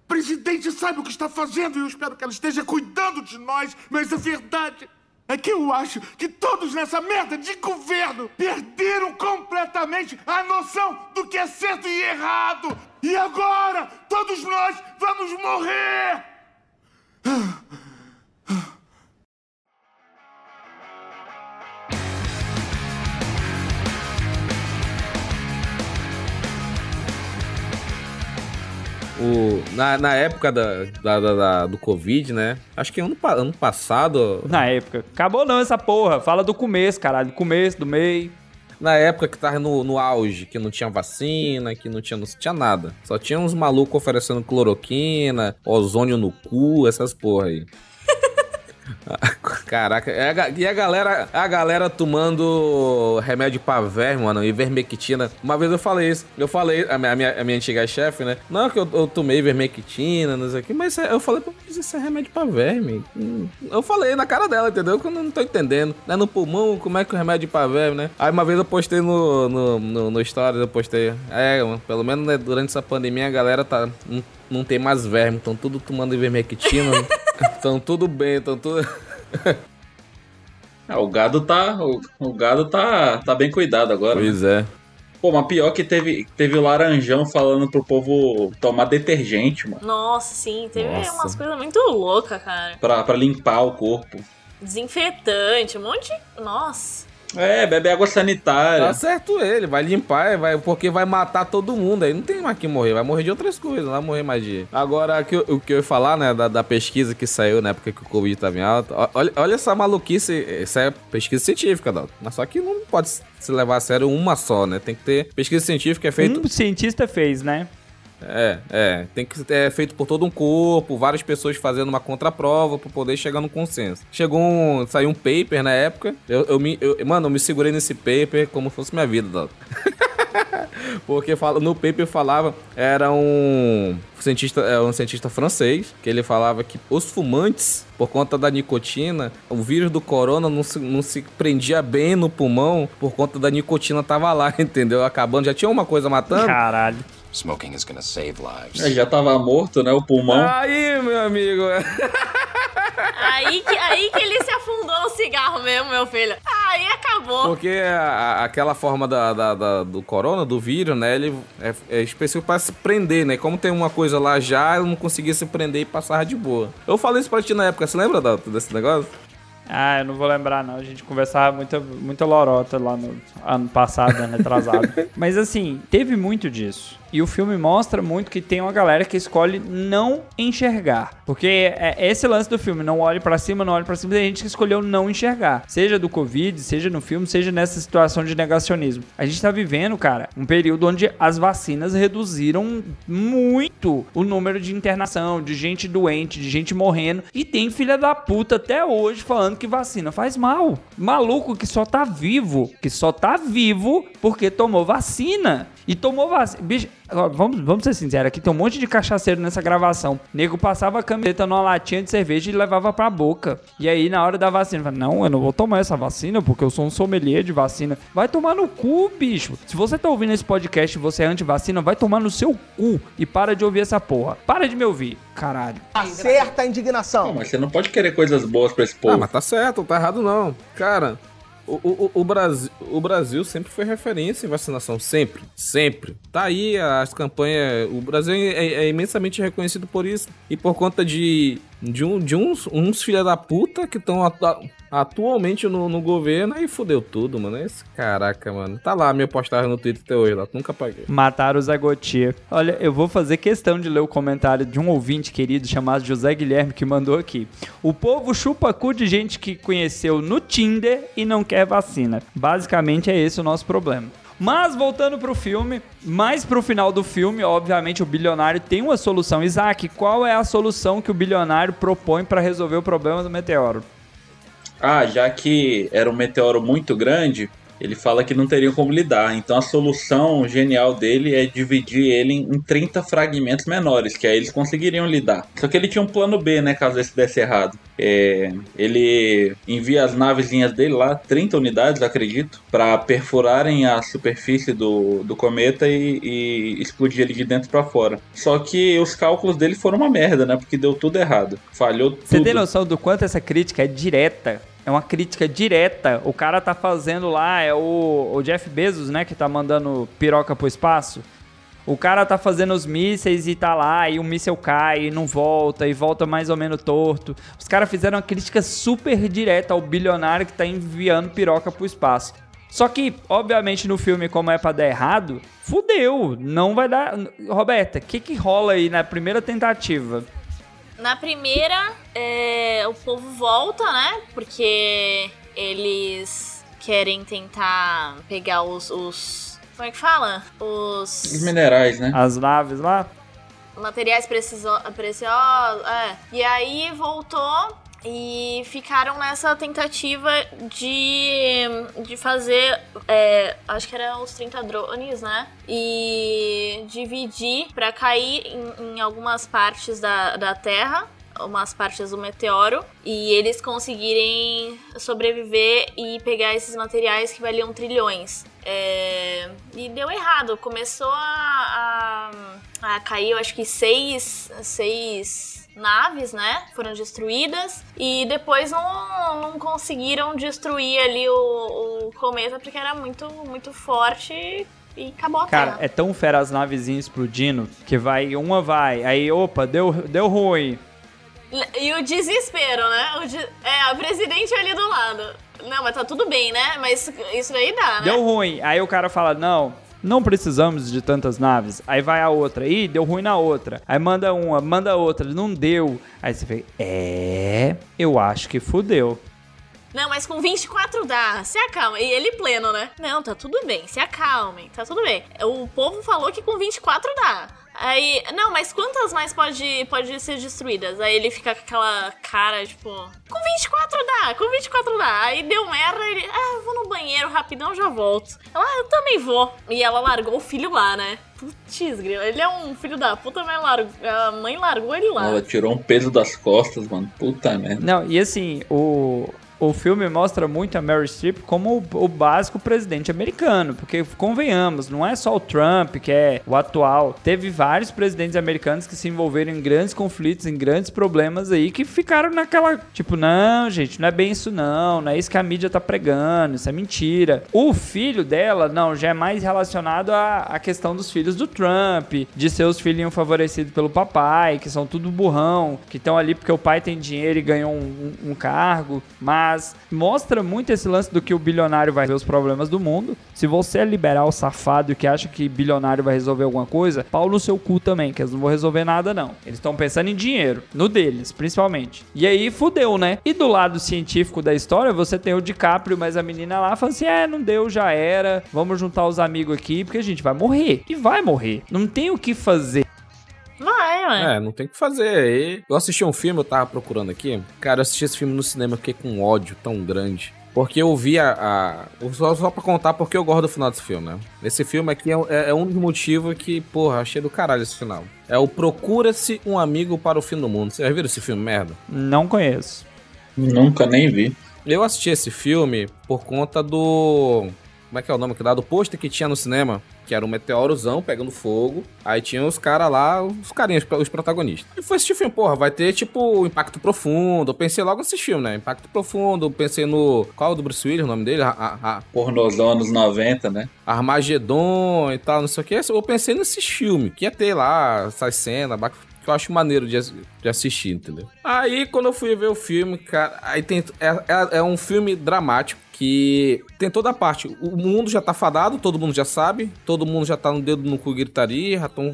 presidente saiba o que está fazendo e eu espero que ela esteja cuidando de nós. Mas a verdade é que eu acho que todos nessa merda de governo perderam completamente a noção do que é certo e errado. E agora todos nós vamos morrer. O, na, na época da, da- da- da- do Covid, né? Acho que ano, ano passado. Na época. Acabou não essa porra. Fala do começo, caralho. Do começo, do meio. Na época que tava no, no auge, que não tinha vacina, que não tinha, não tinha nada. Só tinha uns malucos oferecendo cloroquina, ozônio no cu, essas porra aí. Caraca, é e a galera, a galera tomando remédio pra verme, mano, ivermectina. Uma vez eu falei isso, eu falei, a minha, a minha, antiga chefe, né? Não, que eu, eu tomei ivermectina, não sei o que, mas é- eu falei, pô, isso é remédio pra verme. Eu falei na cara dela, entendeu? Que eu não tô entendendo. Né? No pulmão, como é que o remédio pra verme, né? Aí uma vez eu postei no, no, no, no Stories, eu postei. É, pelo menos né, durante essa pandemia a galera tá. Não, não tem mais verme, estão tudo tomando ivermectina. Estão tudo bem, estão tudo. Ah, o gado tá. O, o gado tá, tá bem cuidado agora. né? Pois é. Pô, mas pior que teve, teve o Laranjão falando pro povo tomar detergente, mano. Nossa, sim, teve Nossa. umas coisas muito loucas, cara. Pra, pra limpar o corpo. Desinfetante, um monte de. Nossa. É, bebe água sanitária. Tá certo ele, vai limpar, vai, porque vai matar todo mundo. Aí não tem mais que morrer, vai morrer de outras coisas, não vai morrer mais de. Agora, o que eu- o que eu ia falar, né, da, da pesquisa que saiu na época que o Covid tava em alta. Olha, olha essa maluquice, essa é pesquisa científica, Dalton. Mas só que não pode se levar a sério uma só, né? Tem que ter. Pesquisa científica é feito. Um cientista fez, né? É, é. Tem que ser feito por todo um corpo, várias pessoas fazendo uma contraprova pra poder chegar no consenso. Chegou um. Saiu um paper na época. Eu, eu me. eu- mano, eu me segurei nesse paper como se fosse minha vida, Dalton. Porque no paper falava, era um cientista, é um cientista francês, que ele falava que os fumantes, por conta da nicotina, o vírus do corona não se, não se prendia bem no pulmão por conta da nicotina tava lá, entendeu? Acabando, já tinha uma coisa matando. Caralho. Smoking is gonna save lives. É, já tava morto, né? O pulmão. Aí, meu amigo. Aí que, aí que ele se afundou no cigarro mesmo, meu filho. Aí acabou. Porque a- a- aquela forma da, da- da- do corona, do vírus, né? Ele é, é específico pra se prender, né? Como tem uma coisa lá já, eu não conseguia se prender e passar de boa. Eu falei isso pra ti na época, você lembra da- desse negócio? Ah, eu não vou lembrar, não. A gente conversava muita, muita lorota lá no ano passado, ano atrasado. Mas assim, teve muito disso. E o filme mostra muito que tem uma galera que escolhe não enxergar. Porque é esse lance do filme, não olhe pra cima, não olhe pra cima, tem gente que escolheu não enxergar. Seja do Covid, seja no filme, seja nessa situação de negacionismo. A gente tá vivendo, cara, um período onde as vacinas reduziram muito o número de internação, de gente doente, de gente morrendo. E tem filha da puta até hoje falando que vacina faz mal. Maluco que só tá vivo, que só tá vivo porque tomou vacina. E tomou vacina. Bicho, vamos, vamos ser sinceros, aqui tem um monte de cachaceiro nessa gravação. Nego passava a camiseta numa latinha de cerveja e levava pra boca. E aí, na hora da vacina, fala, não, eu não vou tomar essa vacina porque eu sou um sommelier de vacina. Vai tomar no cu, bicho. Se você tá ouvindo esse podcast e você é anti-vacina, vai tomar no seu cu e para de ouvir essa porra. Para de me ouvir, caralho. Acerta a indignação. Não, mas você não pode querer coisas boas pra esse povo. Ah, mas tá certo, não tá errado não. Cara, o, o, o, Brasil, o Brasil sempre foi referência em vacinação, sempre, sempre. Tá aí as campanhas, o Brasil é, é imensamente reconhecido por isso. E por conta de, de, um, de uns, uns filha da puta que estão atualmente no, no governo, aí fudeu tudo, mano. Esse caraca, mano. Tá lá minha postagem no Twitter até hoje, lá. Nunca paguei. Mataram o Zé Gotia. Olha, eu vou fazer questão de ler o comentário de um ouvinte querido chamado José Guilherme que mandou aqui. O povo chupa cu de gente que conheceu no Tinder e não quer vacina. Basicamente é esse o nosso problema. Mas voltando pro filme, mais pro final do filme, obviamente o bilionário tem uma solução. Isaac, qual é a solução que o bilionário propõe para resolver o problema do meteoro? Ah, já que era um meteoro muito grande, ele fala que não teriam como lidar. Então a solução genial dele é dividir ele em 30 fragmentos menores, que aí eles conseguiriam lidar. Só que ele tinha um plano B, né, caso esse desse errado. É, ele envia as navezinhas dele lá, 30 unidades, acredito, para perfurarem a superfície do, do cometa e, e explodir ele de dentro para fora. Só que os cálculos dele foram uma merda, né, porque deu tudo errado. Falhou tudo. Você tem noção do quanto essa crítica é direta? É uma crítica direta. O cara tá fazendo lá, é o, o Jeff Bezos, né, que tá mandando piroca pro espaço. O cara tá fazendo os mísseis e tá lá, e o míssel cai e não volta, e volta mais ou menos torto. Os caras fizeram uma crítica super direta ao bilionário que tá enviando piroca pro espaço. Só que, obviamente, no filme, como é pra dar errado, fudeu. Não vai dar. Roberta, o que que rola aí na primeira tentativa? Na primeira, é, o povo volta, né? Porque eles querem tentar pegar os, os. Como é que fala? Os. Os minerais, né? As naves lá? Materiais preciso, preciosos. É. E aí voltou e ficaram nessa tentativa de, de fazer, é, acho que eram os 30 drones, né? E dividir para cair em, em, algumas partes da, da Terra, umas partes do meteoro, e eles conseguirem sobreviver e pegar esses materiais que valiam trilhões. É, e deu errado, começou a, a, a cair, eu acho que seis. seis naves, né? Foram destruídas e depois não, não conseguiram destruir ali o, o cometa porque era muito, muito forte e acabou a Cara, terra. é tão fera as navezinhas explodindo que vai, uma vai, aí opa, deu, deu ruim. E o desespero, né? O de... É, a presidente ali do lado. Não, mas tá tudo bem, né? Mas isso aí dá, né? Deu ruim. Aí o cara fala, não, não precisamos de tantas naves. Aí vai a outra, ih, deu ruim na outra. Aí manda uma, manda outra, não deu. Aí você fica, é, eu acho que fudeu. Não, mas com 24 dá, se acalma. E ele pleno, né? Não, tá tudo bem, se acalmem, tá tudo bem. O povo falou que com 24 dá. Aí, não, mas quantas mais pode, pode ser destruídas? Aí ele fica com aquela cara, tipo, com 24 dá, com 24 dá. Aí deu merda, ele, ah, vou no banheiro rapidão, já volto. Ela, ah, eu também vou. E ela largou o filho lá, né? Putz, grilo, ele é um filho da puta, mas largou, a mãe largou ele lá. Ela tirou um peso das costas, mano. Puta merda. Não, e assim, o, o filme mostra muito a Mary Streep como o, o básico presidente americano, porque convenhamos, não é só o Trump que é o atual. Teve vários presidentes americanos que se envolveram em grandes conflitos, em grandes problemas aí, que ficaram naquela, tipo, não, gente, não é bem isso não, não é isso que a mídia tá pregando, isso é mentira. O filho dela, não, já é mais relacionado à, à questão dos filhos do Trump, de ser os filhinhos favorecidos pelo papai, que são tudo burrão, que estão ali porque o pai tem dinheiro e ganhou um, um, um cargo, mas mostra muito esse lance do que o bilionário vai ver os problemas do mundo. Se você é liberal safado que acha que bilionário vai resolver alguma coisa, pau no seu cu também, que eles não vão resolver nada não. Eles estão pensando em dinheiro, no deles, principalmente. E aí fudeu, né? E do lado científico da história, você tem o DiCaprio, mas a menina lá fala assim: "É, não deu, já era. Vamos juntar os amigos aqui porque a gente vai morrer". E vai morrer. Não tem o que fazer. Vai, ué. É, não tem o que fazer. Aí, eu assisti um filme, eu tava procurando aqui. Cara, eu assisti esse filme no cinema, fiquei com um ódio tão grande. Porque eu vi a. a- só, só pra contar porque eu gosto do final desse filme, né? Esse filme aqui é, é- é um dos motivos que, porra, achei do caralho esse final. É o Procura-se um Amigo para o Fim do Mundo. Vocês já viram esse filme, merda? Não conheço. Nunca nem vi. Eu assisti esse filme por conta do. Como é que é o nome que dá? Do pôster que tinha no cinema. Que era um meteorozão pegando fogo. Aí tinha os caras lá, os carinhas, os protagonistas. E foi assistir o filme, porra, vai ter tipo Impacto Profundo. Eu pensei logo nesse filme, né? Impacto Profundo. Eu pensei no. Qual é o do Bruce Willis, o nome dele? A, a, a Pornozão anos 90, né? Armagedon e tal, não sei o que. Eu pensei nesse filme, que ia ter lá essas cenas, que eu acho maneiro de, de assistir, entendeu? Aí quando eu fui ver o filme, cara, aí tem. É, é, é um filme dramático que tem toda a parte. O mundo já tá fadado, todo mundo já sabe, todo mundo já tá no dedo no cu gritaria, já estão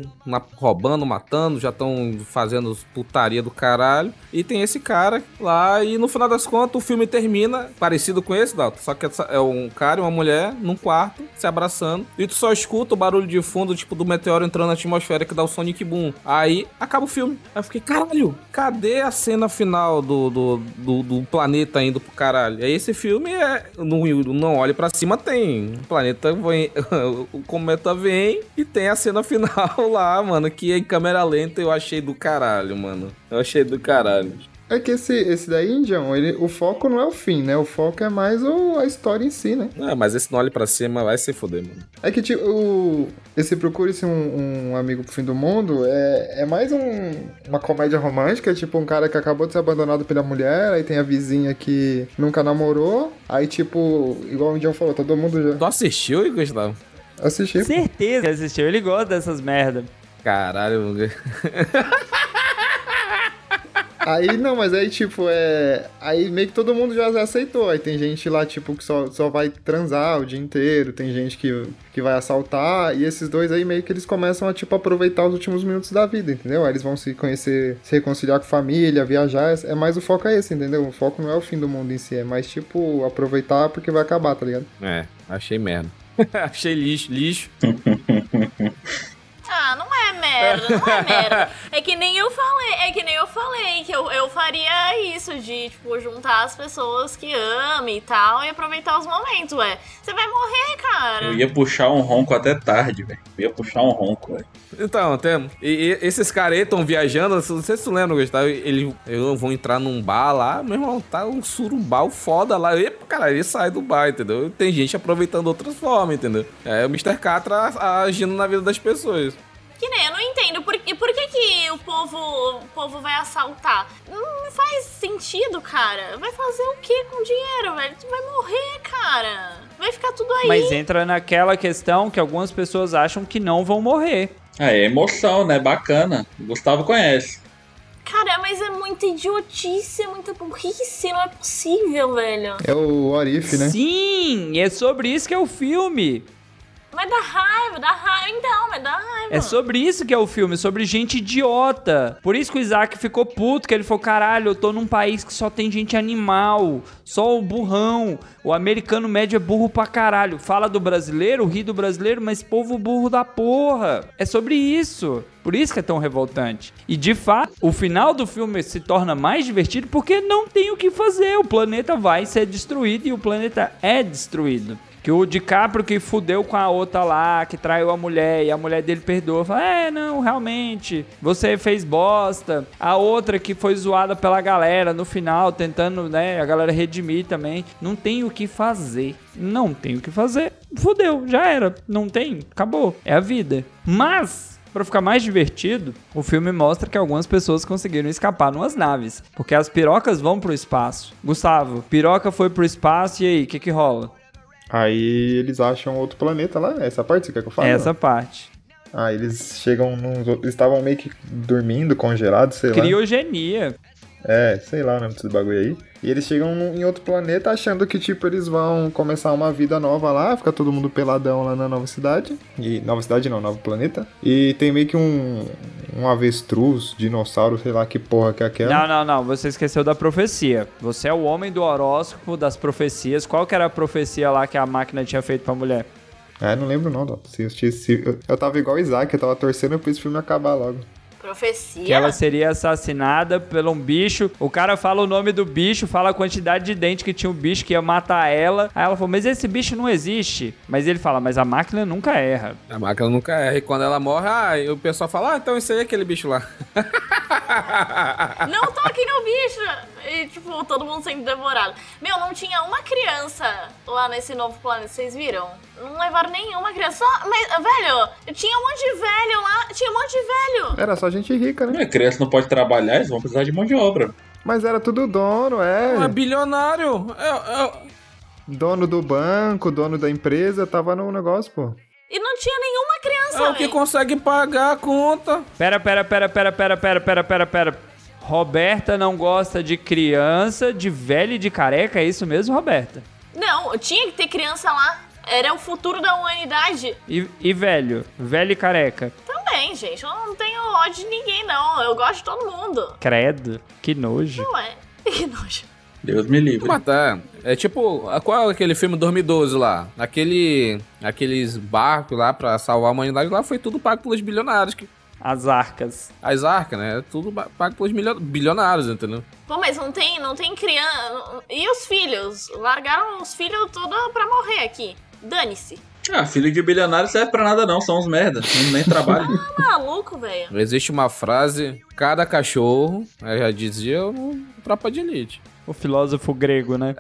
roubando, matando, já estão fazendo putaria do caralho. E tem esse cara lá, e no final das contas o filme termina parecido com esse, Dalton. Só que é um cara e uma mulher num quarto se abraçando. E tu só escuta o barulho de fundo, tipo, do meteoro entrando na atmosfera que dá o Sonic Boom. Aí acaba o filme. Aí eu fiquei, caralho, cadê a cena final do, do, do, do planeta indo pro caralho? Aí esse filme é. No, não olhe pra cima, tem. O planeta vem. o cometa vem e tem a cena final lá, mano. Que em câmera lenta eu achei do caralho, mano. Eu achei do caralho. É que esse, esse daí, Indião, ele, o foco não é o fim, né? O foco é mais o, a história em si, né? Ah, mas esse não olhe pra cima vai se foder, mano. É que, tipo, o, esse Procure-se um, um Amigo pro Fim do Mundo é, é mais um, uma comédia romântica, tipo, um cara que acabou de ser abandonado pela mulher, aí tem a vizinha que nunca namorou, aí, tipo, igual o Indião falou, todo mundo já... Tu assistiu, Gustavo? Assisti. Certeza que assistiu. Ele gosta dessas merda. Caralho, Aí, não, mas aí, tipo, é. Aí meio que todo mundo já aceitou. Aí tem gente lá, tipo, que só, só vai transar o dia inteiro. Tem gente que, que vai assaltar. E esses dois aí meio que eles começam a, tipo, aproveitar os últimos minutos da vida, entendeu? Aí eles vão se conhecer, se reconciliar com família, viajar. É mais o foco é esse, entendeu? O foco não é o fim do mundo em si. É mais, tipo, aproveitar porque vai acabar, tá ligado? É, achei merda. achei lixo, lixo. Merda, não é merda. É que nem eu falei, é que nem eu falei, que eu, eu faria isso, de, tipo, juntar as pessoas que amam e tal, e aproveitar os momentos, ué. Você vai morrer, cara. Eu ia puxar um ronco até tarde, velho. Eu ia puxar um ronco, velho. Então, tem, e, e esses caras aí estão viajando, não sei se tu lembra, Gustavo, eles eles vão entrar num bar lá, meu irmão, tá um surubal foda lá. E, cara, ele sai do bar, entendeu? Tem gente aproveitando outras formas, entendeu? É o Mr. Catra agindo na vida das pessoas. Que nem, eu não entendo. Por, que- por que, que o povo, o povo vai assaltar? Não faz sentido, cara. Vai fazer o que com o dinheiro, velho? Tu vai morrer, cara. Vai ficar tudo aí. Mas entra naquela questão que algumas pessoas acham que não vão morrer. Ah, é emoção, né? Bacana. O Gustavo conhece. Cara, mas é muita idiotice, é muita burrice, não é possível, velho. É o Orif, né? Sim, é sobre isso que é o filme. Mas dá raiva, dá raiva. Então, mas dá raiva. É sobre isso que é o filme, sobre gente idiota. Por isso que o Isaac ficou puto, que ele falou: caralho, eu tô num país que só tem gente animal, só o burrão. O americano médio é burro pra caralho. Fala do brasileiro, ri do brasileiro, mas povo burro da porra. É sobre isso. Por isso que é tão revoltante. E de fato, o final do filme se torna mais divertido porque não tem o que fazer. O planeta vai ser destruído e o planeta é destruído. Que o DiCaprio que fudeu com a outra lá, que traiu a mulher, e a mulher dele perdoa. Fala, é, não, realmente, você fez bosta. A outra que foi zoada pela galera no final, tentando, né, a galera redimir também. Não tem o que fazer. Não tem o que fazer. Fudeu, já era. Não tem, acabou. É a vida. Mas para ficar mais divertido, o filme mostra que algumas pessoas conseguiram escapar numas naves, porque as pirocas vão pro espaço. Gustavo, piroca foi pro espaço e aí, o que que rola? Aí eles acham outro planeta lá. Essa parte você quer que eu fale? Essa parte. Ah, eles chegam num. Eles estavam meio que dormindo, congelados, sei lá. Criogenia. É, sei lá o nome desse bagulho aí. E eles chegam em outro planeta achando que, tipo, eles vão começar uma vida nova lá, fica todo mundo peladão lá na nova cidade. E. Nova cidade não, novo planeta. E tem meio que um. Um avestruz, dinossauro, sei lá que porra que é aquela. Não, não, não. Você esqueceu da profecia. Você é o homem do horóscopo das profecias. Qual que era a profecia lá que a máquina tinha feito pra mulher? É, não lembro não, Dó. Se eu, se, eu, eu tava igual o Isaac, eu tava torcendo pra esse filme acabar logo. Profecia. Que ela seria assassinada por um bicho. O cara fala o nome do bicho, fala a quantidade de dente que tinha o bicho que ia matar ela. Aí ela falou, mas esse bicho não existe. Mas ele fala, mas a máquina nunca erra. A máquina nunca erra. E quando ela morre, ah, o pessoal fala, ah, então isso aí é aquele bicho lá. Não toque no bicho! E, tipo, todo mundo sendo devorado. Meu, não tinha uma criança lá nesse novo planeta, vocês viram? Não levaram nenhuma criança. Só, mas, velho, tinha um monte de velho lá, tinha um monte de velho. Era só gente rica, né? A criança não pode trabalhar, eles vão precisar de mão de obra. Mas era tudo dono, é. É bilionário. É, é... Dono do banco, dono da empresa, tava no negócio, pô. E não tinha nenhuma criança, É o que consegue pagar a conta. Pera, pera, pera, pera, pera, pera, pera, pera, pera. Roberta não gosta de criança, de velho e de careca, é isso mesmo, Roberta? Não, tinha que ter criança lá. Era o futuro da humanidade. E, e velho? Velho e careca? Também, gente. Eu não tenho ódio de ninguém, não. Eu gosto de todo mundo. Credo, que nojo. Não é? Que nojo. Deus me livre. Mas tá. É tipo, qual é aquele filme 2012 lá? Aquele. Aqueles barcos lá pra salvar a humanidade lá foi tudo pago pelos bilionários. Que... As arcas. As arcas, né? Tudo pago pelos bilionários, entendeu? Pô, mas não tem, não tem criança. E os filhos? Largaram os filhos tudo pra morrer aqui. Dane-se. Ah, filho de bilionário serve pra nada não, são uns merda, nem trabalham. Ah, maluco, velho. Existe uma frase, cada cachorro, eu já dizia no Tropa de Elite. O filósofo grego, né?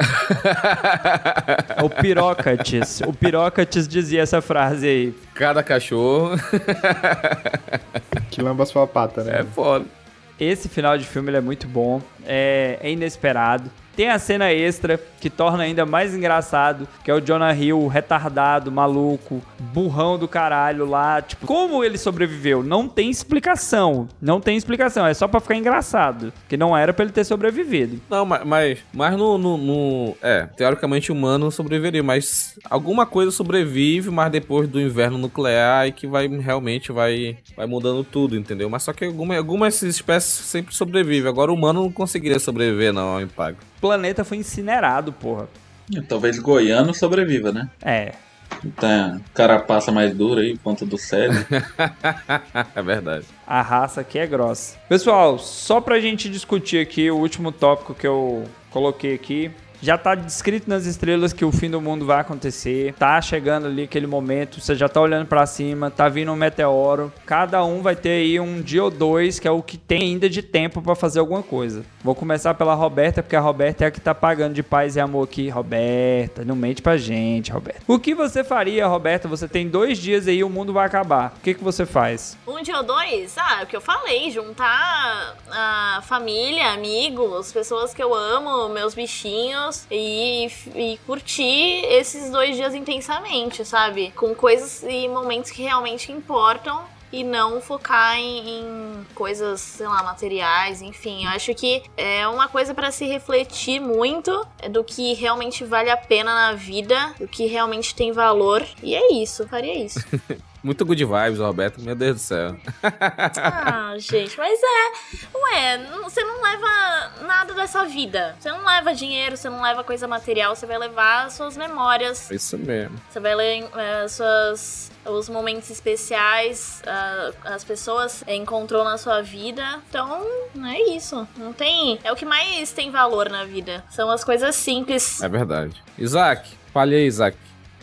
o Pirócates. O Pirócates dizia essa frase aí. Cada cachorro. que lamba sua pata, né? É foda. Esse final de filme é muito bom. É, é inesperado. Tem a cena extra que torna ainda mais engraçado, que é o Jonah Hill retardado, maluco, burrão do caralho lá. Tipo, como ele sobreviveu? Não tem explicação. Não tem explicação. É só pra ficar engraçado. Que não era pra ele ter sobrevivido. Não, mas, mas, mas no, no, no, É, teoricamente humano sobreviveria, mas alguma coisa sobrevive, mas depois do inverno nuclear e que vai realmente vai, vai mudando tudo, entendeu? Mas só que alguma, algumas espécies sempre sobrevivem. Agora o humano não conseguiria sobreviver, não, ao impacto planeta foi incinerado, porra. Talvez goiano sobreviva, né? É. Tem carapaça mais dura aí, ponta do cérebro. é verdade. A raça aqui é grossa. Pessoal, só pra gente discutir aqui o último tópico que eu coloquei aqui. Já tá descrito nas estrelas que o fim do mundo vai acontecer. Tá chegando ali aquele momento, você já tá olhando para cima, tá vindo um meteoro. Cada um vai ter aí um dia ou dois, que é o que tem ainda de tempo para fazer alguma coisa. Vou começar pela Roberta, porque a Roberta é a que tá pagando de paz e amor aqui. Roberta, não mente pra gente, Roberta. O que você faria, Roberta? Você tem dois dias aí, o mundo vai acabar. O que, que você faz? Um dia ou dois? Ah, é o que eu falei, juntar a família, amigos, pessoas que eu amo, meus bichinhos e, e curtir esses dois dias intensamente, sabe? Com coisas e momentos que realmente importam e não focar em, em coisas, sei lá, materiais, enfim. Eu acho que é uma coisa para se refletir muito do que realmente vale a pena na vida, do que realmente tem valor. E é isso, faria isso. Muito good vibes, Roberto. Meu Deus do céu. Ah, gente, mas é. Ué, você não leva nada dessa vida. Você não leva dinheiro, você não leva coisa material, você vai levar as suas memórias. Isso mesmo. Você vai ler é, suas, os momentos especiais, as pessoas é, encontrou na sua vida. Então, é isso. Não tem. É o que mais tem valor na vida. São as coisas simples. É verdade. Isaac, fale aí, Isaac.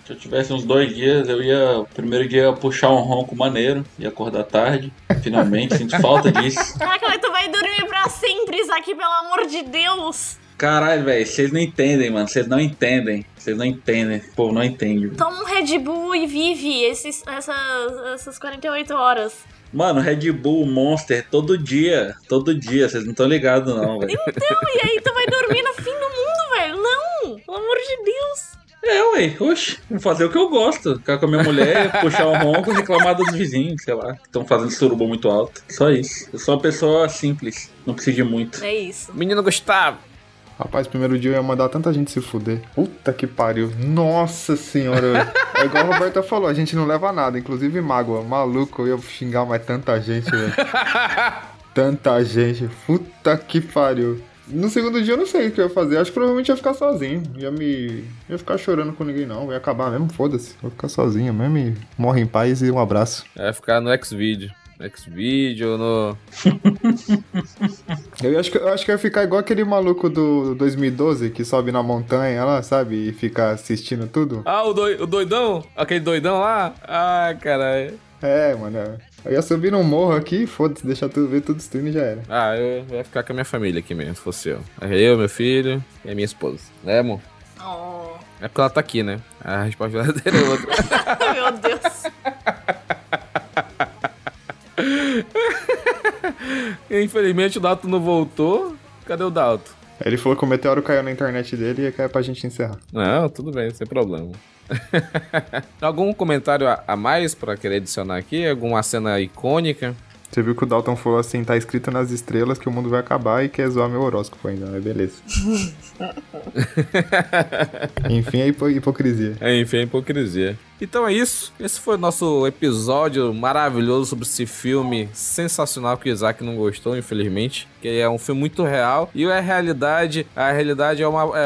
Se eu tivesse uns dois dias, eu ia. O primeiro dia eu ia puxar um ronco maneiro, ia acordar tarde. Finalmente, sinto falta disso. Caraca, mas tu vai dormir pra sempre, Isaac, pelo amor de Deus! Caralho, velho, vocês não entendem, mano. Vocês não entendem. Vocês não entendem. Pô, não entende. Toma um Red Bull e vive esses, essas, essas 48 horas. Mano, Red Bull, Monster, todo dia. Todo dia. Vocês não estão ligados, não, velho. Então, e aí tu vai dormir no fim do mundo, velho? Não! Pelo amor de Deus! É, ué, oxe, vou fazer o que eu gosto. Ficar com a minha mulher, puxar um ronco e reclamar dos vizinhos, sei lá, que estão fazendo suruba muito alto. Só isso. Eu sou uma pessoa simples, não preciso de muito. É isso. Menino Gustavo. Rapaz, primeiro dia eu ia mandar tanta gente se fuder. Puta que pariu. Nossa senhora. é igual a Roberta falou, a gente não leva nada, inclusive mágoa. Maluco, eu ia xingar mais tanta gente, velho. tanta gente. Puta que pariu. No segundo dia eu não sei o que eu ia fazer. Acho que provavelmente ia ficar sozinho. Ia me. ia ficar chorando com ninguém, não. Ia acabar mesmo, foda-se. Vou ficar sozinho mesmo e morre em paz e um abraço. Vai ficar no Xvideo. No Xvideo, no. Eu acho, que, eu acho que ia ficar igual aquele maluco do 2012 que sobe na montanha lá, sabe? E fica assistindo tudo. Ah, o, doi- o doidão? Aquele doidão lá? Ah, caralho. É, mano. Eu ia subir num morro aqui, foda-se, deixar tudo ver tudo destruindo e já era. Ah, eu ia ficar com a minha família aqui mesmo, se fosse eu. Eu, meu filho e a minha esposa. Né, amor? Oh, É porque ela tá aqui, né? A resposta verdadeira é outra. meu Deus. Infelizmente o Dalton não voltou. Cadê o Dalton? Ele falou que o meteoro caiu na internet dele e é pra gente encerrar. Não, tudo bem, sem problema. Algum comentário a, a mais pra querer adicionar aqui? Alguma cena icônica? Você viu que o Dalton falou assim, tá escrito nas estrelas que o mundo vai acabar e quer zoar meu horóscopo ainda, mas beleza. Enfim, é hipo- hipocrisia. É, enfim, é hipocrisia. Então é isso. Esse foi o nosso episódio maravilhoso sobre esse filme sensacional que o Isaac não gostou, infelizmente. Que é um filme muito real. E a realidade, a realidade é uma, é,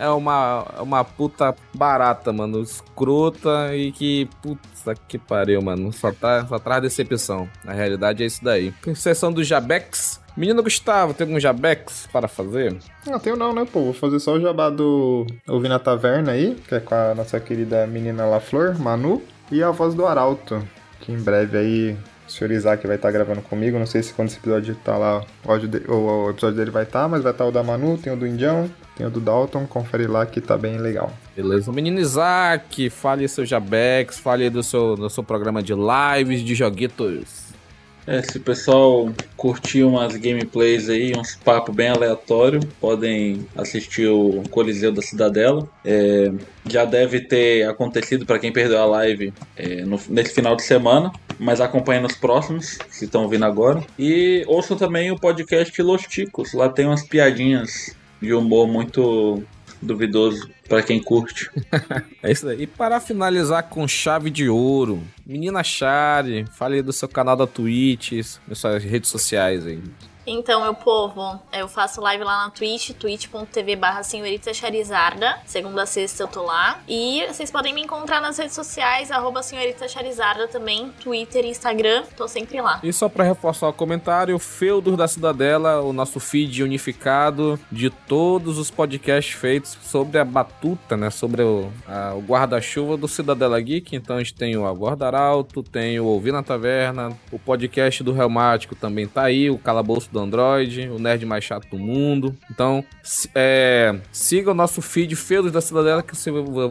é- é uma, é uma puta barata, mano. Escrota e que, puta que pariu, mano. Só, tá, só traz decepção. A realidade é isso daí. Sessão do Jabex. Menino Gustavo, tem algum Jabex para fazer? Não, tenho não, né, pô? Vou fazer só o jabá do Ouvir na Taverna aí, que é com a nossa querida menina La Flor, Manu, e a voz do Arauto, que em breve aí o senhor Isaac vai estar gravando comigo. Não sei se quando esse episódio tá lá, o, de- o- o episódio dele vai estar, mas vai estar o da Manu, tem o do Indião, tem o do Dalton, confere lá que tá bem legal. Beleza. Menino Isaac, fale seu Jabex, fale do seu, do seu programa de lives, de joguitos. É, se o pessoal curtir umas gameplays aí, uns papos bem aleatórios, podem assistir o Coliseu da Cidadela. É, já deve ter acontecido para quem perdeu a live é, no- nesse final de semana, mas acompanhem nos próximos, que estão vindo agora. E ouçam também o podcast Los Ticos, lá tem umas piadinhas de humor muito duvidoso para quem curte. É isso aí. E para finalizar com chave de ouro, menina Chari, fale do seu canal da Twitch, suas redes sociais aí. Então, meu povo, eu faço live lá na Twitch, twitch.tv barra senhorita Charizarda. Segunda a sexta eu tô lá. E vocês podem me encontrar nas redes sociais, arroba senhorita Charizarda também, Twitter e Instagram. Tô sempre lá. E só para reforçar o comentário, Feudos da Cidadela, o nosso feed unificado de todos os podcasts feitos sobre a batuta, né? Sobre o, o guarda-chuva do Cidadela Geek. Então a gente tem o Aguarda Arauto, tem o Ouvir na Taverna, o podcast do Reumático também tá aí, o Calabouço do Android, o nerd mais chato do mundo. Então, é, siga o nosso feed Feudos da Cidadela que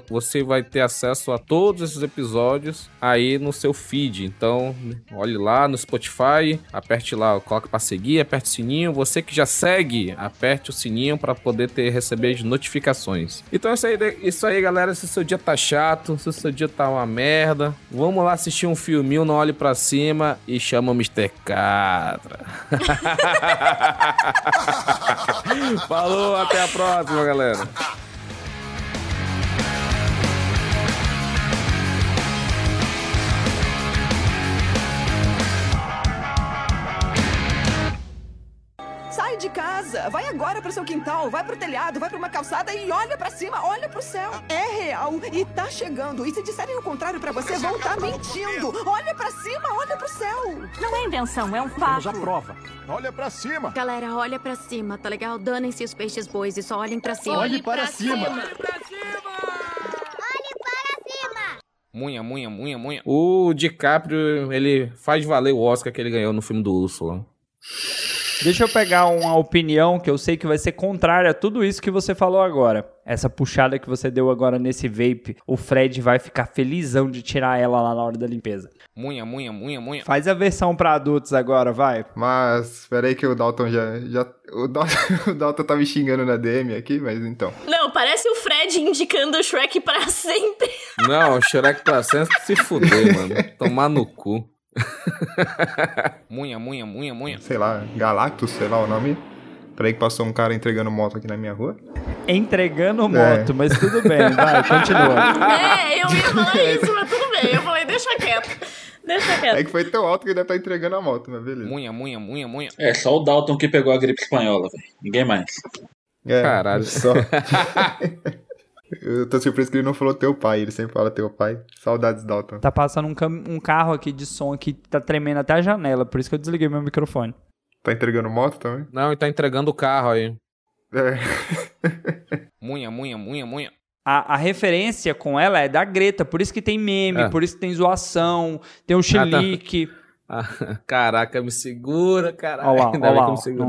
você, vai ter acesso a todos esses episódios aí no seu feed. Então, olhe lá no Spotify, aperte lá, coloque para seguir, aperte o sininho. Você que já segue, aperte o sininho para poder ter receber as notificações. Então é isso aí, isso aí, galera. Se o seu dia tá chato, se o seu dia tá uma merda, vamos lá assistir um filminho, não olhe pra cima e chama o Mr. Catra. Falou, até a próxima, galera. Sai de casa, vai agora pro seu quintal, vai pro telhado, vai pra uma calçada e olha pra cima, olha pro céu. É real e tá chegando. E se disserem o contrário pra você, vão estar mentindo. Olha pra cima, olha pro céu. Não é invenção, é um fato. Temos a prova. Olha pra cima. Galera, olha pra cima, tá legal? Danem-se os peixes bois e só olhem pra cima. Olhe para cima. Munha, munha, munha, munha. O DiCaprio, ele faz valer o Oscar que ele ganhou no filme do Úrsula. Deixa eu pegar uma opinião que eu sei que vai ser contrária a tudo isso que você falou agora. Essa puxada que você deu agora nesse vape, o Fred vai ficar felizão de tirar ela lá na hora da limpeza. Munha, munha, munha, munha. Faz a versão pra adultos agora, vai. Mas, peraí que o Dalton já... já o, Dalton, o Dalton tá me xingando na DM aqui, mas então. Não, parece o Fred indicando o Shrek pra sempre. Não, o Shrek pra sempre se fuder, mano. Tomar no cu. munha, munha, munha, munha. Sei lá, Galactus, sei lá o nome. Peraí que passou um cara entregando moto aqui na minha rua. Entregando moto, mas tudo bem, vai, continua. É, eu ia falar isso, mas tudo bem. Eu falei, deixa quieto. Deixa quieto. É que foi tão alto que ele deve estar entregando a moto, mas beleza. Munha, munha, munha, munha. É, só o Dalton que pegou a gripe espanhola, velho. Ninguém mais. É, Caralho. Só. Eu tô surpreso que ele não falou teu pai, ele sempre fala teu pai. Saudades, Dalton. Tá passando um, cam- um carro aqui de som aqui, tá tremendo até a janela, por isso que eu desliguei meu microfone. Tá entregando moto também? Não, ele tá entregando o carro aí. É. Munha, munha, munha, munha. A, a referência com ela é da Greta, por isso que tem meme, É. por isso que tem zoação, tem o chilique. Ah, caraca, me segura, caralho. Olha lá, olha lá. que. Não,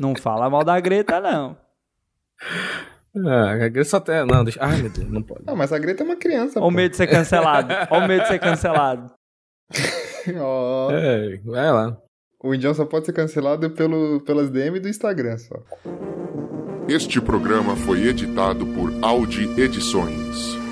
não fala mal da Greta, não. Ah, a Greta só tem... Não, deixa... Ai, meu Deus, não pode. Não, mas a Greta é uma criança, Olha o medo de ser cancelado. Olha o medo de ser cancelado. Ó. É, vai lá. O Indião só pode ser cancelado pelo, pelas DM do Instagram só. Este programa foi editado por Audi Edições.